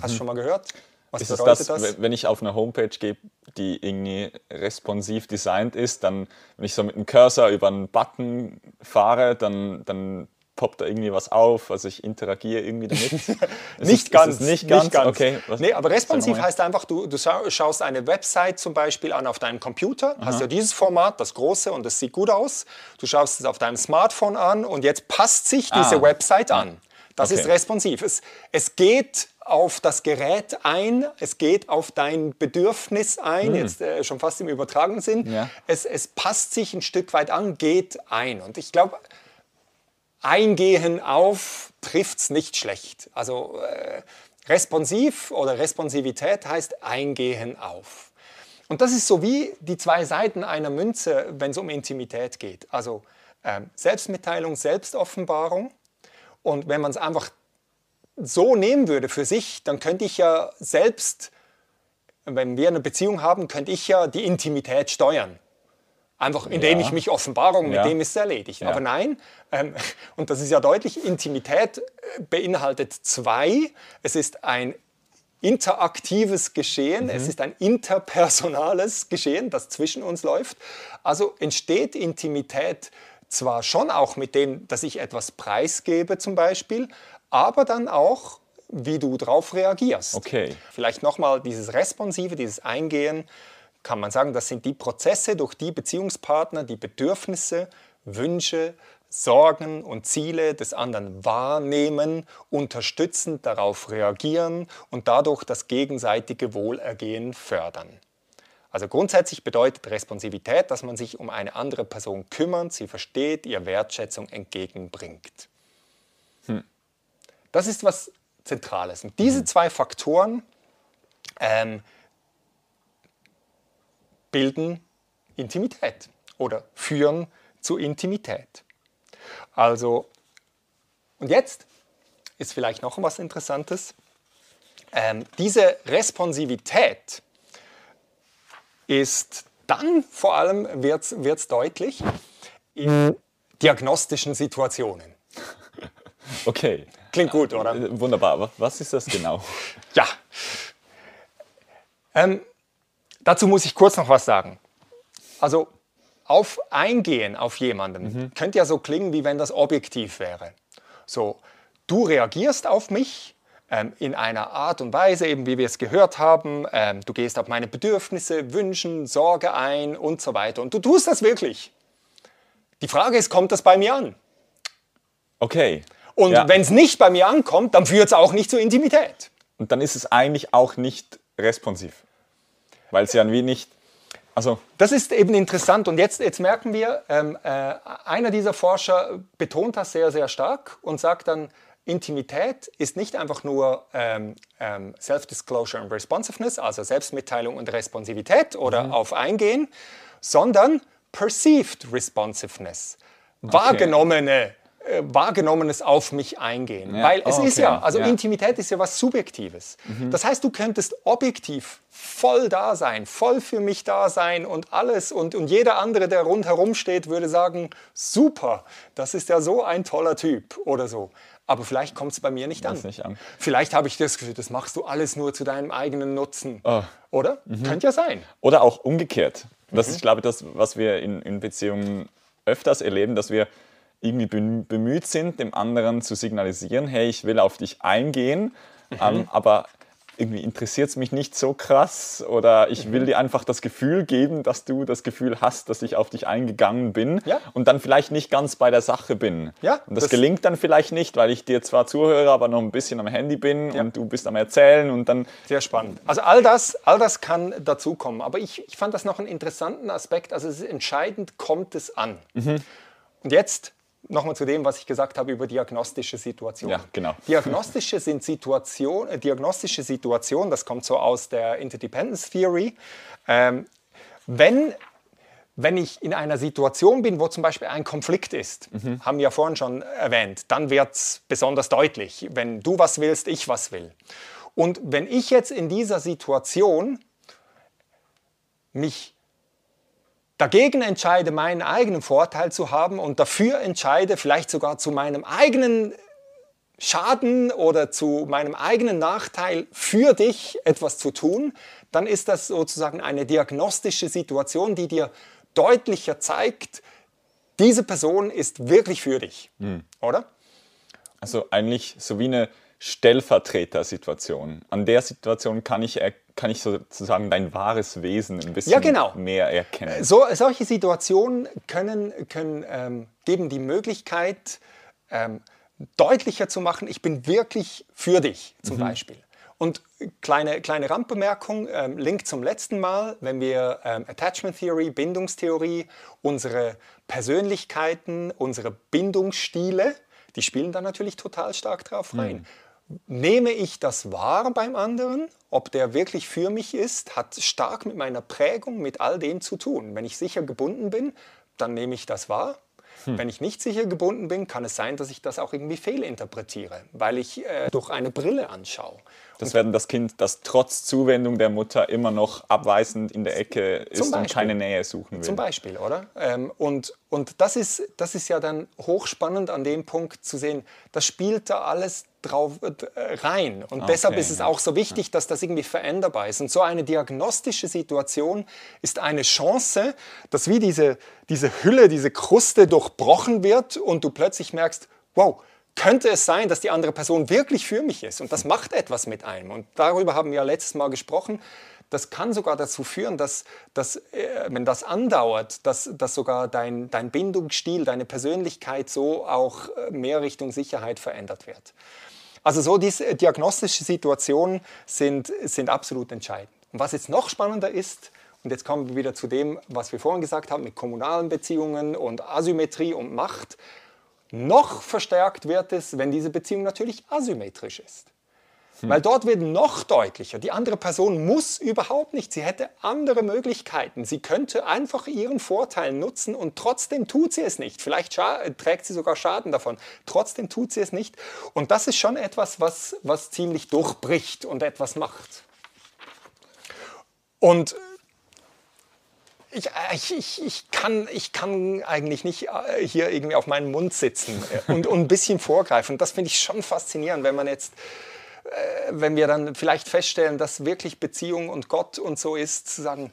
Hast du schon mal gehört? Was Ist bedeutet das, das? wenn ich auf eine Homepage gehe, die irgendwie responsiv designt ist, dann, wenn ich so mit dem Cursor über einen Button fahre, dann, dann poppt da irgendwie was auf, also ich interagiere irgendwie damit. (laughs) Ist Nicht es, ganz. Ist es nicht ganz? Okay. was- nee, aber responsiv heißt einfach, du, du schau- schaust eine Website zum Beispiel an auf deinem Computer, hast ja dieses Format, das große, und das sieht gut aus. Du schaust es auf deinem Smartphone an und jetzt passt sich diese Ah. Website an. Das Okay. ist responsiv. Es, es geht auf das Gerät ein, es geht auf dein Bedürfnis ein, jetzt äh, schon fast im übertragenen Sinn. Ja. Es, es passt sich ein Stück weit an, geht ein. Und ich glaube, Eingehen auf trifft es nicht schlecht. Also äh, responsiv oder Responsivität heißt Eingehen auf. Und das ist so wie die zwei Seiten einer Münze, wenn es um Intimität geht. Also ähm, Selbstmitteilung, Selbstoffenbarung. Und wenn man es einfach so nehmen würde für sich, dann könnte ich ja selbst, wenn wir eine Beziehung haben, könnte ich ja die Intimität steuern. Einfach indem Ja. ich mich offenbare und mit Ja. dem ist es erledigt. Ja. Aber nein, ähm, (laughs) und das ist ja deutlich, Intimität äh, beinhaltet zwei. Es ist ein interaktives Geschehen, es ist ein interpersonales (laughs) Geschehen, das zwischen uns läuft. Also entsteht Intimität zwar schon auch mit dem, dass ich etwas preisgebe zum Beispiel, aber dann auch, wie du darauf reagierst. Okay. Vielleicht nochmal dieses Responsive, dieses Eingehen, kann man sagen, das sind die Prozesse, durch die Beziehungspartner die Bedürfnisse, Wünsche, Sorgen und Ziele des anderen wahrnehmen, unterstützend darauf reagieren und dadurch das gegenseitige Wohlergehen fördern. Also grundsätzlich bedeutet Responsivität, dass man sich um eine andere Person kümmert, sie versteht, ihr Wertschätzung entgegenbringt. Das ist was Zentrales. Und diese zwei Faktoren ähm, bilden Intimität oder führen zu Intimität. Also, und jetzt ist vielleicht noch was Interessantes. Ähm, diese Responsivität ist dann vor allem wird es deutlich in diagnostischen Situationen. (laughs) Okay. Klingt gut, oder? Äh, Wunderbar. Wa- Was ist das genau? Ja. Ähm, dazu muss ich kurz noch was sagen. Also auf Eingehen auf jemanden könnte ja so klingen, wie wenn das objektiv wäre. So, du reagierst auf mich ähm, in einer Art und Weise, eben wie wir es gehört haben. Ähm, du gehst auf meine Bedürfnisse, Wünschen, Sorge ein und so weiter. Und du tust das wirklich. Die Frage ist, kommt das bei mir an? Okay. Und Ja. wenn es nicht bei mir ankommt, dann führt es auch nicht zur Intimität. Und dann ist es eigentlich auch nicht responsiv. Weil es ja wie nicht. Also, Das ist eben interessant. Und jetzt, jetzt merken wir, ähm, äh, einer dieser Forscher betont das sehr, sehr stark und sagt dann, Intimität ist nicht einfach nur ähm, ähm, Self-Disclosure and Responsiveness, also Selbstmitteilung und Responsivität oder auf Eingehen, sondern Perceived Responsiveness, wahrgenommene, äh, wahrgenommenes auf mich eingehen. Ja. Weil es Oh, ist okay. ja, also Ja. Intimität ist ja was Subjektives. Das heißt, du könntest objektiv voll da sein, voll für mich da sein und alles und, und jeder andere, der rundherum steht, würde sagen, super, das ist ja so ein toller Typ oder so. Aber vielleicht kommt es bei mir nicht an. Nicht an. Vielleicht habe ich das Gefühl, das machst du alles nur zu deinem eigenen Nutzen. Oh. Oder? Könnte ja sein. Oder auch umgekehrt. Das Mhm. ist, glaube ich, das, was wir in, in Beziehungen öfters erleben, dass wir irgendwie bem- bemüht sind, dem anderen zu signalisieren, hey, ich will auf dich eingehen, Mhm. ähm, aber irgendwie interessiert es mich nicht so krass oder ich Mhm. will dir einfach das Gefühl geben, dass du das Gefühl hast, dass ich auf dich eingegangen bin Ja. und dann vielleicht nicht ganz bei der Sache bin. Ja, und das, das- gelingt dann vielleicht nicht, weil ich dir zwar zuhöre, aber noch ein bisschen am Handy bin Ja. und du bist am Erzählen und dann Sehr spannend. Also all das, all das kann dazukommen. Aber ich, ich fand das noch einen interessanten Aspekt. Also es ist entscheidend, kommt es an. Und jetzt nochmal zu dem, was ich gesagt habe über diagnostische Situationen. Ja, genau. (laughs) Diagnostische sind Situation, äh, diagnostische Situationen, das kommt so aus der Interdependence Theory. Ähm, wenn wenn ich in einer Situation bin, wo zum Beispiel ein Konflikt ist, haben wir ja vorhin schon erwähnt, dann wird es besonders deutlich, wenn du was willst, ich was will. Und wenn ich jetzt in dieser Situation mich dagegen entscheide, meinen eigenen Vorteil zu haben und dafür entscheide, vielleicht sogar zu meinem eigenen Schaden oder zu meinem eigenen Nachteil für dich etwas zu tun, dann ist das sozusagen eine diagnostische Situation, die dir deutlicher zeigt, diese Person ist wirklich für dich, oder? Also eigentlich so wie eine Stellvertretersituation. An der Situation kann ich, kann ich sozusagen dein wahres Wesen ein bisschen Ja, genau. mehr erkennen. So, solche Situationen können, können, ähm, geben die Möglichkeit, ähm, deutlicher zu machen, ich bin wirklich für dich zum Beispiel. Und kleine, kleine Randbemerkung, ähm, Link zum letzten Mal, wenn wir ähm, Attachment Theory, Bindungstheorie, unsere Persönlichkeiten, unsere Bindungsstile, die spielen da natürlich total stark drauf rein. Nehme ich das wahr beim anderen? Ob der wirklich für mich ist, hat stark mit meiner Prägung, mit all dem zu tun. Wenn ich sicher gebunden bin, dann nehme ich das wahr. Wenn ich nicht sicher gebunden bin, kann es sein, dass ich das auch irgendwie fehlinterpretiere, weil ich äh, durch eine Brille anschaue. Das wäre das Kind, das trotz Zuwendung der Mutter immer noch abweisend in der Ecke ist und keine Nähe suchen will. Zum Beispiel, oder? Ähm, und und das, ist, das ist ja dann hochspannend an dem Punkt zu sehen, das spielt da alles drauf äh, rein. Und deshalb ist es ja. auch so wichtig, dass das irgendwie veränderbar ist. Und so eine diagnostische Situation ist eine Chance, dass wie diese, diese Hülle, diese Kruste durchbrochen wird und du plötzlich merkst, wow, könnte es sein, dass die andere Person wirklich für mich ist? Und das macht etwas mit einem. Und darüber haben wir ja letztes Mal gesprochen. Das kann sogar dazu führen, dass, dass äh, wenn das andauert, dass, dass sogar dein, dein Bindungsstil, deine Persönlichkeit so auch äh, mehr Richtung Sicherheit verändert wird. Also so diese diagnostische Situationen sind, sind absolut entscheidend. Und was jetzt noch spannender ist, und jetzt kommen wir wieder zu dem, was wir vorhin gesagt haben mit kommunalen Beziehungen und Asymmetrie und Macht, noch verstärkt wird es, wenn diese Beziehung natürlich asymmetrisch ist. Weil dort wird noch deutlicher, die andere Person muss überhaupt nicht, sie hätte andere Möglichkeiten. Sie könnte einfach ihren Vorteil nutzen und trotzdem tut sie es nicht. Vielleicht trägt sie sogar Schaden davon. Trotzdem tut sie es nicht. Und das ist schon etwas, was, was ziemlich durchbricht und etwas macht. Und ich, äh, ich, ich, ich, kann, ich kann eigentlich nicht äh, hier irgendwie auf meinen Mund sitzen äh, und, und ein bisschen vorgreifen. Das finde ich schon faszinierend, wenn man jetzt, wenn wir dann vielleicht feststellen, dass wirklich Beziehung und Gott und so ist, zu sagen,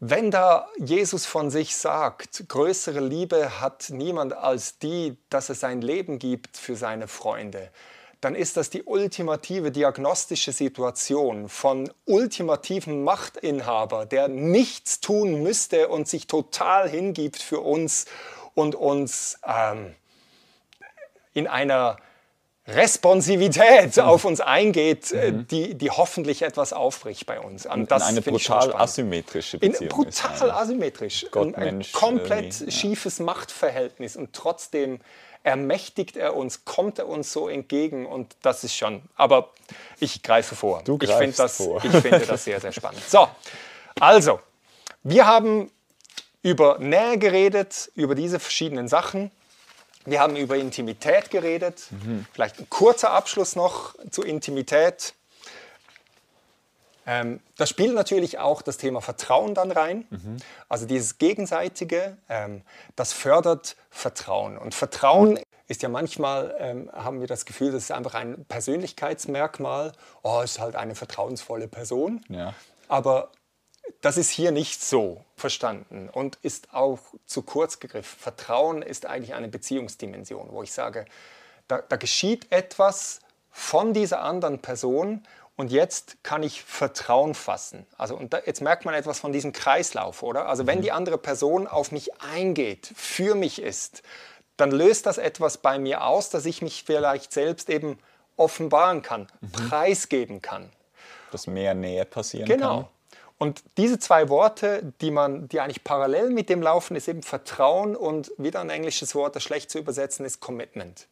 wenn da Jesus von sich sagt, größere Liebe hat niemand als die, dass er sein Leben gibt für seine Freunde, dann ist das die ultimative diagnostische Situation von ultimativen Machtinhaber, der nichts tun müsste und sich total hingibt für uns und uns ähm, in einer Responsivität auf uns eingeht, äh, mhm. die, die hoffentlich etwas aufbricht bei uns. Und das eine brutal asymmetrische Beziehung. In, brutal asymmetrisch. Gott, ein, ein komplett irgendwie. schiefes Machtverhältnis und trotzdem ermächtigt er uns, kommt er uns so entgegen und das ist schon, aber ich greife vor. Du ich finde das, vor. ich finde das sehr, sehr spannend. So, also, wir haben über Nähe geredet, über diese verschiedenen Sachen. Wir haben über Intimität geredet. Mhm. Vielleicht ein kurzer Abschluss noch zu Intimität. Ähm, da spielt natürlich auch das Thema Vertrauen dann rein. Mhm. Also dieses Gegenseitige, ähm, das fördert Vertrauen. Und Vertrauen ist ja manchmal, ähm, haben wir das Gefühl, das ist einfach ein Persönlichkeitsmerkmal. Oh, ist halt eine vertrauensvolle Person. Ja. Aber das ist hier nicht so verstanden und ist auch zu kurz gegriffen. Vertrauen ist eigentlich eine Beziehungsdimension, wo ich sage, da, da geschieht etwas von dieser anderen Person und jetzt kann ich Vertrauen fassen. Also und da, jetzt merkt man etwas von diesem Kreislauf, oder? Also wenn mhm. die andere Person auf mich eingeht, für mich ist, dann löst das etwas bei mir aus, dass ich mich vielleicht selbst eben offenbaren kann, mhm. preisgeben kann. Dass mehr Nähe passieren genau. kann. Genau. Und diese zwei Worte, die, man, die eigentlich parallel mit dem laufen, ist eben Vertrauen und wieder ein englisches Wort, das schlecht zu übersetzen ist Commitment.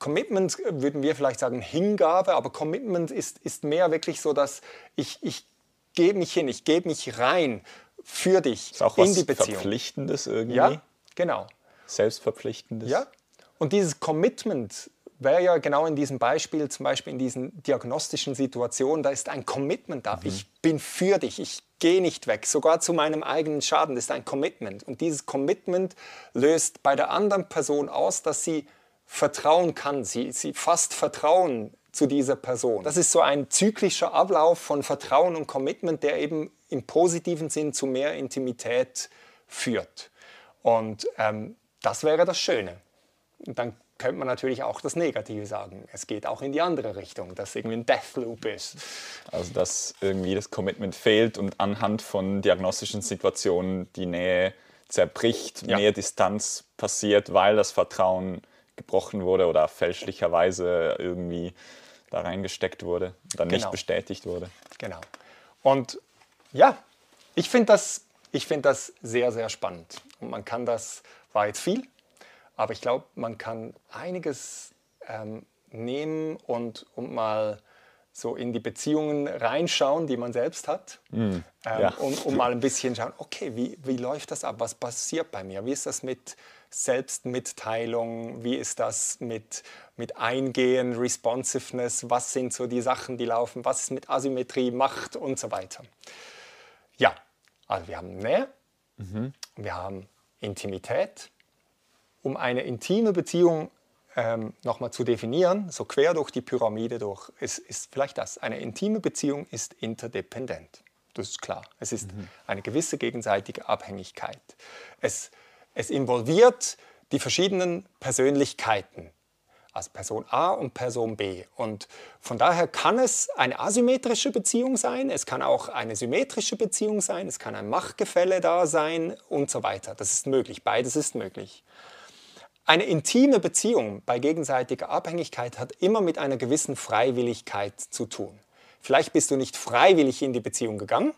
Commitment würden wir vielleicht sagen Hingabe, aber Commitment ist, ist mehr wirklich so, dass ich, ich gebe mich hin, ich gebe mich rein für dich ist auch in was die Beziehung. Verpflichtendes irgendwie. Ja, genau. Selbstverpflichtendes. Ja. Und dieses Commitment wäre ja genau in diesem Beispiel, zum Beispiel in diesen diagnostischen Situationen, da ist ein Commitment da. Mhm. Ich bin für dich, ich gehe nicht weg, sogar zu meinem eigenen Schaden, das ist ein Commitment. Und dieses Commitment löst bei der anderen Person aus, dass sie vertrauen kann, sie, sie fast vertrauen zu dieser Person. Das ist so ein zyklischer Ablauf von Vertrauen und Commitment, der eben im positiven Sinn zu mehr Intimität führt. Und ähm, das wäre das Schöne. Und dann könnte man natürlich auch das Negative sagen. Es geht auch in die andere Richtung, dass irgendwie ein Deathloop ist. Also dass irgendwie das Commitment fehlt und anhand von diagnostischen Situationen die Nähe zerbricht, ja. mehr Distanz passiert, weil das Vertrauen gebrochen wurde oder fälschlicherweise irgendwie da reingesteckt wurde, dann genau. nicht bestätigt wurde. Genau. Und ja, ich finde das, find das sehr, sehr spannend. Und man kann das, war jetzt viel, aber ich glaube, man kann einiges ähm, nehmen und, und mal so in die Beziehungen reinschauen, die man selbst hat, mm, ähm, ja. um, um, mal ein bisschen schauen, okay, wie, wie läuft das ab? Was passiert bei mir? Wie ist das mit Selbstmitteilung? Wie ist das mit, mit Eingehen, Responsiveness? Was sind so die Sachen, die laufen? Was ist mit Asymmetrie, Macht und so weiter? Ja, also wir haben Nähe, mhm. wir haben Intimität. Um eine intime Beziehung ähm, nochmal zu definieren, so quer durch die Pyramide durch, ist, ist vielleicht das. Eine intime Beziehung ist interdependent. Das ist klar. Es ist mhm. eine gewisse gegenseitige Abhängigkeit. Es es involviert die verschiedenen Persönlichkeiten, also Person A und Person B. Und von daher kann es eine asymmetrische Beziehung sein, es kann auch eine symmetrische Beziehung sein, es kann ein Machtgefälle da sein und so weiter. Das ist möglich, beides ist möglich. Eine intime Beziehung bei gegenseitiger Abhängigkeit hat immer mit einer gewissen Freiwilligkeit zu tun. Vielleicht bist du nicht freiwillig in die Beziehung gegangen,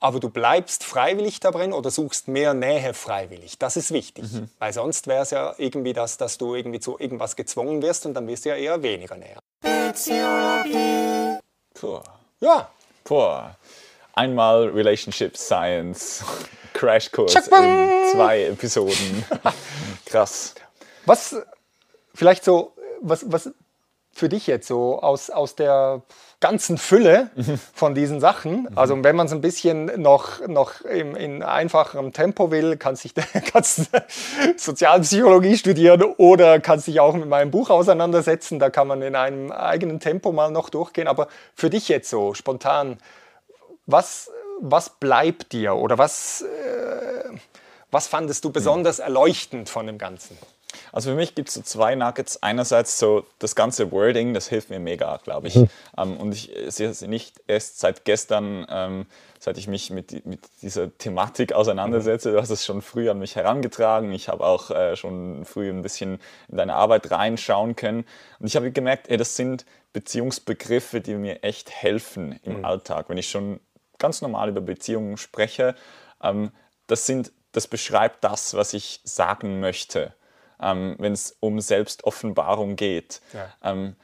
aber du bleibst freiwillig da drin oder suchst mehr Nähe freiwillig. Das ist wichtig, mhm. weil sonst wäre es ja irgendwie das, dass du irgendwie zu irgendwas gezwungen wirst und dann wirst du ja eher weniger näher. Puh. Ja. Puh. Einmal Relationship Science (laughs) Crashkurs in zwei Episoden. (laughs) Krass. Was vielleicht so, was, was für dich jetzt so aus, aus der ganzen Fülle von diesen Sachen? Also wenn man es ein bisschen noch, noch im, in einfacherem Tempo will, kannst du (laughs) kannst Sozialpsychologie studieren oder kannst dich auch mit meinem Buch auseinandersetzen. Da kann man in einem eigenen Tempo mal noch durchgehen. Aber für dich jetzt so spontan, was, was bleibt dir oder was, äh, was fandest du besonders erleuchtend von dem Ganzen? Also für mich gibt es so zwei Nuggets. Einerseits so das ganze Wording, das hilft mir mega, glaube ich. Mhm. Ähm, und ich sehe es nicht erst seit gestern, ähm, seit ich mich mit, mit, dieser Thematik auseinandersetze. Du hast es schon früh an mich herangetragen. Ich habe auch äh, schon früh ein bisschen in deine Arbeit reinschauen können. Und ich habe gemerkt, ey, das sind Beziehungsbegriffe, die mir echt helfen im mhm. Alltag. Wenn ich schon ganz normal über Beziehungen spreche, ähm, das, sind, das beschreibt das, was ich sagen möchte ähm, wenn es um Selbstoffenbarung geht. Ja. Ähm,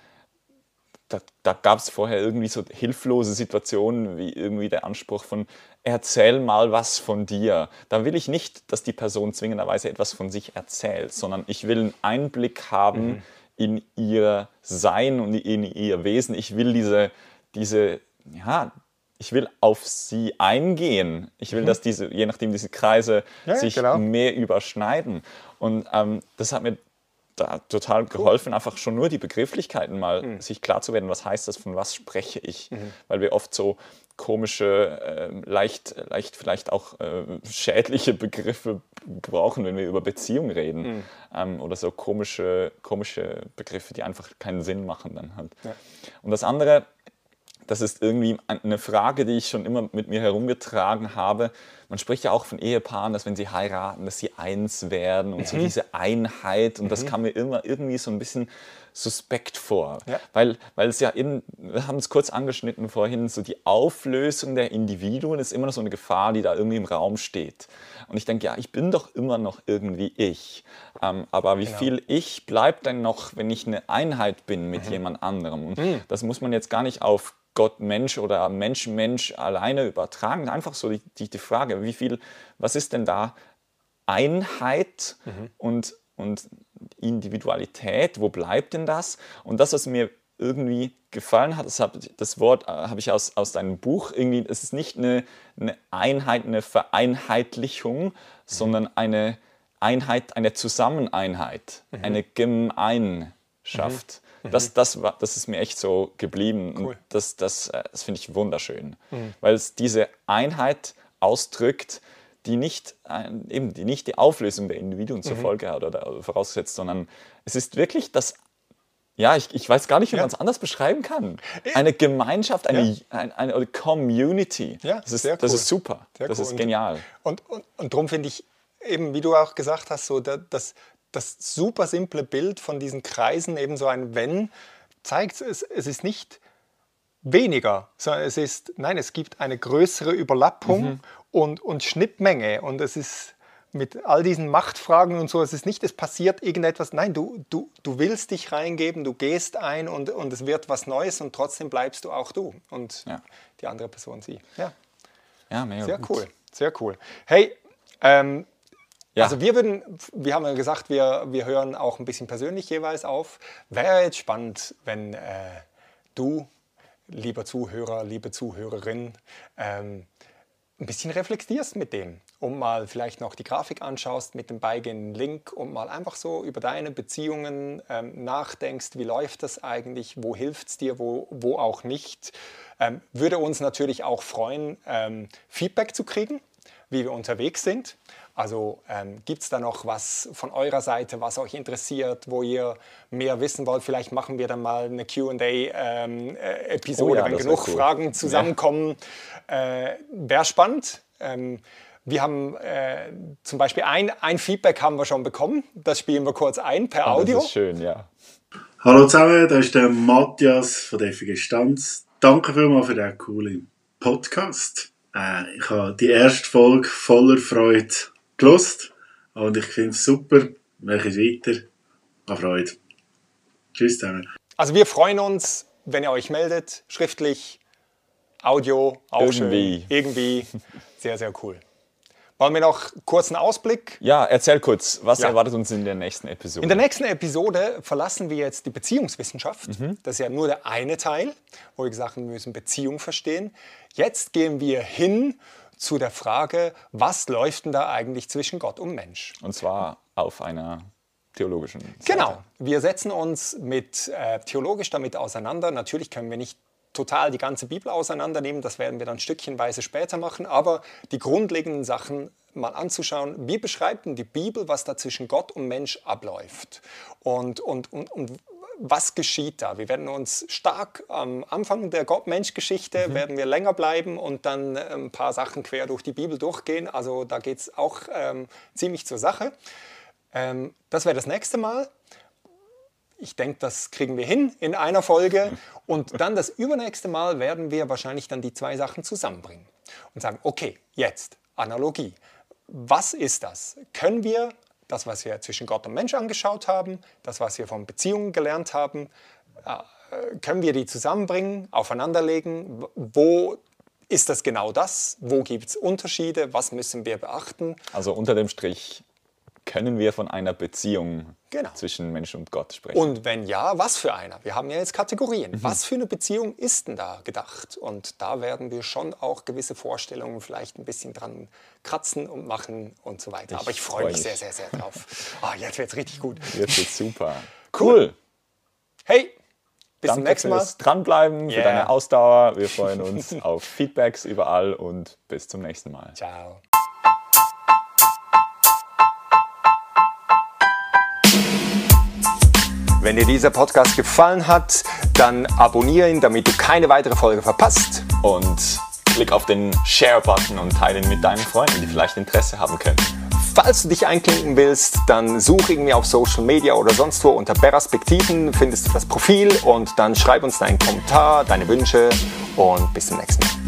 da, da gab es vorher irgendwie so hilflose Situationen, wie irgendwie der Anspruch von, erzähl mal was von dir. Da will ich nicht, dass die Person zwingenderweise etwas von sich erzählt, sondern ich will einen Einblick haben mhm. in ihr Sein und in ihr Wesen. Ich will diese, diese, ja, ich will auf sie eingehen. Ich will, mhm. dass diese, je nachdem diese Kreise ja, sich genau. mehr überschneiden. Und ähm, das hat mir da total geholfen, cool. einfach schon nur die Begrifflichkeiten mal mhm. sich klar zu werden, was heißt das, von was spreche ich. Mhm. Weil wir oft so komische, äh, leicht, leicht vielleicht auch äh, schädliche Begriffe brauchen, wenn wir über Beziehung reden. Mhm. Ähm, oder so komische, komische Begriffe, die einfach keinen Sinn machen dann halt. Ja. Und das andere, das ist irgendwie eine Frage, die ich schon immer mit mir herumgetragen habe. Man spricht ja auch von Ehepaaren, dass wenn sie heiraten, dass sie eins werden und mhm. so diese Einheit. Und mhm. das kam mir immer irgendwie so ein bisschen suspekt vor. Ja. Weil, weil es ja eben, wir haben es kurz angeschnitten vorhin, so die Auflösung der Individuen ist immer noch so eine Gefahr, die da irgendwie im Raum steht. Und ich denke, ja, ich bin doch immer noch irgendwie ich. Ähm, aber wie genau. viel ich bleibt denn noch, wenn ich eine Einheit bin mit mhm. jemand anderem? Und mhm. das muss man jetzt gar nicht auf Gott Mensch oder Mensch Mensch alleine übertragen. Einfach so die, die, die Frage, wie viel, was ist denn da Einheit mhm. und, und Individualität, wo bleibt denn das? Und das, was mir irgendwie gefallen hat, das, hab, das Wort äh, habe ich aus, aus deinem Buch, irgendwie, es ist nicht eine, eine Einheit, eine Vereinheitlichung, mhm. sondern eine Einheit, eine Zusammeneinheit, mhm. eine Gemeinschaft. Mhm. Mhm. Das, das, war, das ist mir echt so geblieben. Cool. Das, das, äh, das finde ich wunderschön, mhm. weil es diese Einheit ausdrückt, die nicht, eben, die nicht die Auflösung der Individuen zur mhm. Folge hat oder voraussetzt, sondern es ist wirklich das ja, ich, ich weiß gar nicht, wie ja. man es anders beschreiben kann. Eine Gemeinschaft, eine, ja. eine, eine, Community. Ja, das, ist, cool. das ist super. Sehr das cool. ist genial. Und, und, und darum finde ich, eben wie du auch gesagt hast, so das, das super simple Bild von diesen Kreisen, eben so ein Wenn, zeigt es, es ist nicht weniger, sondern es ist, nein, es gibt eine größere Überlappung mhm. und, und Schnittmenge und es ist mit all diesen Machtfragen und so, es ist nicht, es passiert irgendetwas, nein, du, du, du willst dich reingeben, du gehst ein und, und es wird was Neues und trotzdem bleibst du auch du und ja. die andere Person sie. Ja, ja mega Sehr gut. cool, sehr cool. Hey, ähm, ja. Also wir würden, wir haben ja gesagt, wir, wir hören auch ein bisschen persönlich jeweils auf. Wäre jetzt spannend, wenn äh, du, lieber Zuhörer, liebe Zuhörerin, ähm, ein bisschen reflektierst mit dem und mal vielleicht noch die Grafik anschaust mit dem beigehenden Link und mal einfach so über deine Beziehungen ähm, nachdenkst, wie läuft das eigentlich, wo hilft es dir, wo, wo auch nicht. Ähm, würde uns natürlich auch freuen, ähm, Feedback zu kriegen, wie wir unterwegs sind. Also ähm, gibt es da noch was von eurer Seite, was euch interessiert, wo ihr mehr wissen wollt? Vielleicht machen wir dann mal eine QA-Episode, oh ja, wenn genug cool. Fragen zusammenkommen. Ja. Äh, Wäre spannend. Ähm, wir haben äh, zum Beispiel ein, ein Feedback haben wir schon bekommen. Das spielen wir kurz ein per ah, Audio. Das ist schön, ja. Hallo zusammen, da ist der Matthias von der FG Stanz. Danke vielmals für den coolen Podcast. Äh, ich habe die erste Folge voller Freude gelost und ich finde es super. Mache es weiter. An Freude. Tschüss zusammen. Also wir freuen uns, wenn ihr euch meldet, schriftlich, Audio, auch irgendwie. schön. Irgendwie. Sehr, sehr cool. Wollen wir noch kurz einen Ausblick? Ja, erzähl kurz, was Ja. erwartet uns in der nächsten Episode? In der nächsten Episode verlassen wir jetzt die Beziehungswissenschaft. Das ist ja nur der eine Teil, wo wir gesagt haben, wir müssen Beziehung verstehen. Jetzt gehen wir hin zu der Frage, was läuft denn da eigentlich zwischen Gott und Mensch? Und zwar auf einer theologischen Seite. Genau, wir setzen uns mit äh, theologisch damit auseinander. Natürlich können wir nicht total die ganze Bibel auseinandernehmen, das werden wir dann stückchenweise später machen, aber die grundlegenden Sachen mal anzuschauen. Wie beschreibt denn die Bibel, was da zwischen Gott und Mensch abläuft? Und, und, und, und was geschieht da? Wir werden uns stark am Anfang der Gott-Mensch-Geschichte, werden wir länger bleiben und dann äh, ein paar Sachen quer durch die Bibel durchgehen. Also da geht es auch ähm, ziemlich zur Sache. Ähm, das wäre das nächste Mal. Ich denke, das kriegen wir hin in einer Folge. (laughs) Und dann das übernächste Mal werden wir wahrscheinlich dann die zwei Sachen zusammenbringen und sagen, okay, jetzt Analogie. Was ist das? Können wir das, was wir zwischen Gott und Mensch angeschaut haben, das, was wir von Beziehungen gelernt haben, äh, können wir die zusammenbringen, aufeinanderlegen? Wo ist das genau das? Wo gibt es Unterschiede? Was müssen wir beachten? Also unter dem Strich können wir von einer Beziehung Genau. zwischen Mensch und Gott sprechen. Und wenn ja, was für einer? Wir haben ja jetzt Kategorien. Was für eine Beziehung ist denn da gedacht? Und da werden wir schon auch gewisse Vorstellungen vielleicht ein bisschen dran kratzen und machen und so weiter. Aber ich freue freu mich mich. sehr, sehr, sehr drauf. Ah, jetzt wird es richtig gut. Jetzt wird super. Cool. Hey, bis zum nächsten Mal. fürs Dranbleiben, für Yeah. deine Ausdauer. Wir freuen uns auf Feedbacks überall und bis zum nächsten Mal. Ciao. Wenn dir dieser Podcast gefallen hat, dann abonniere ihn, damit du keine weitere Folge verpasst. Und klick auf den Share-Button und teile ihn mit deinen Freunden, die vielleicht Interesse haben können. Falls du dich einklinken willst, dann such irgendwie auf Social Media oder sonst wo unter Perspektiven, findest du das Profil und dann schreib uns deinen Kommentar, deine Wünsche und bis zum nächsten Mal.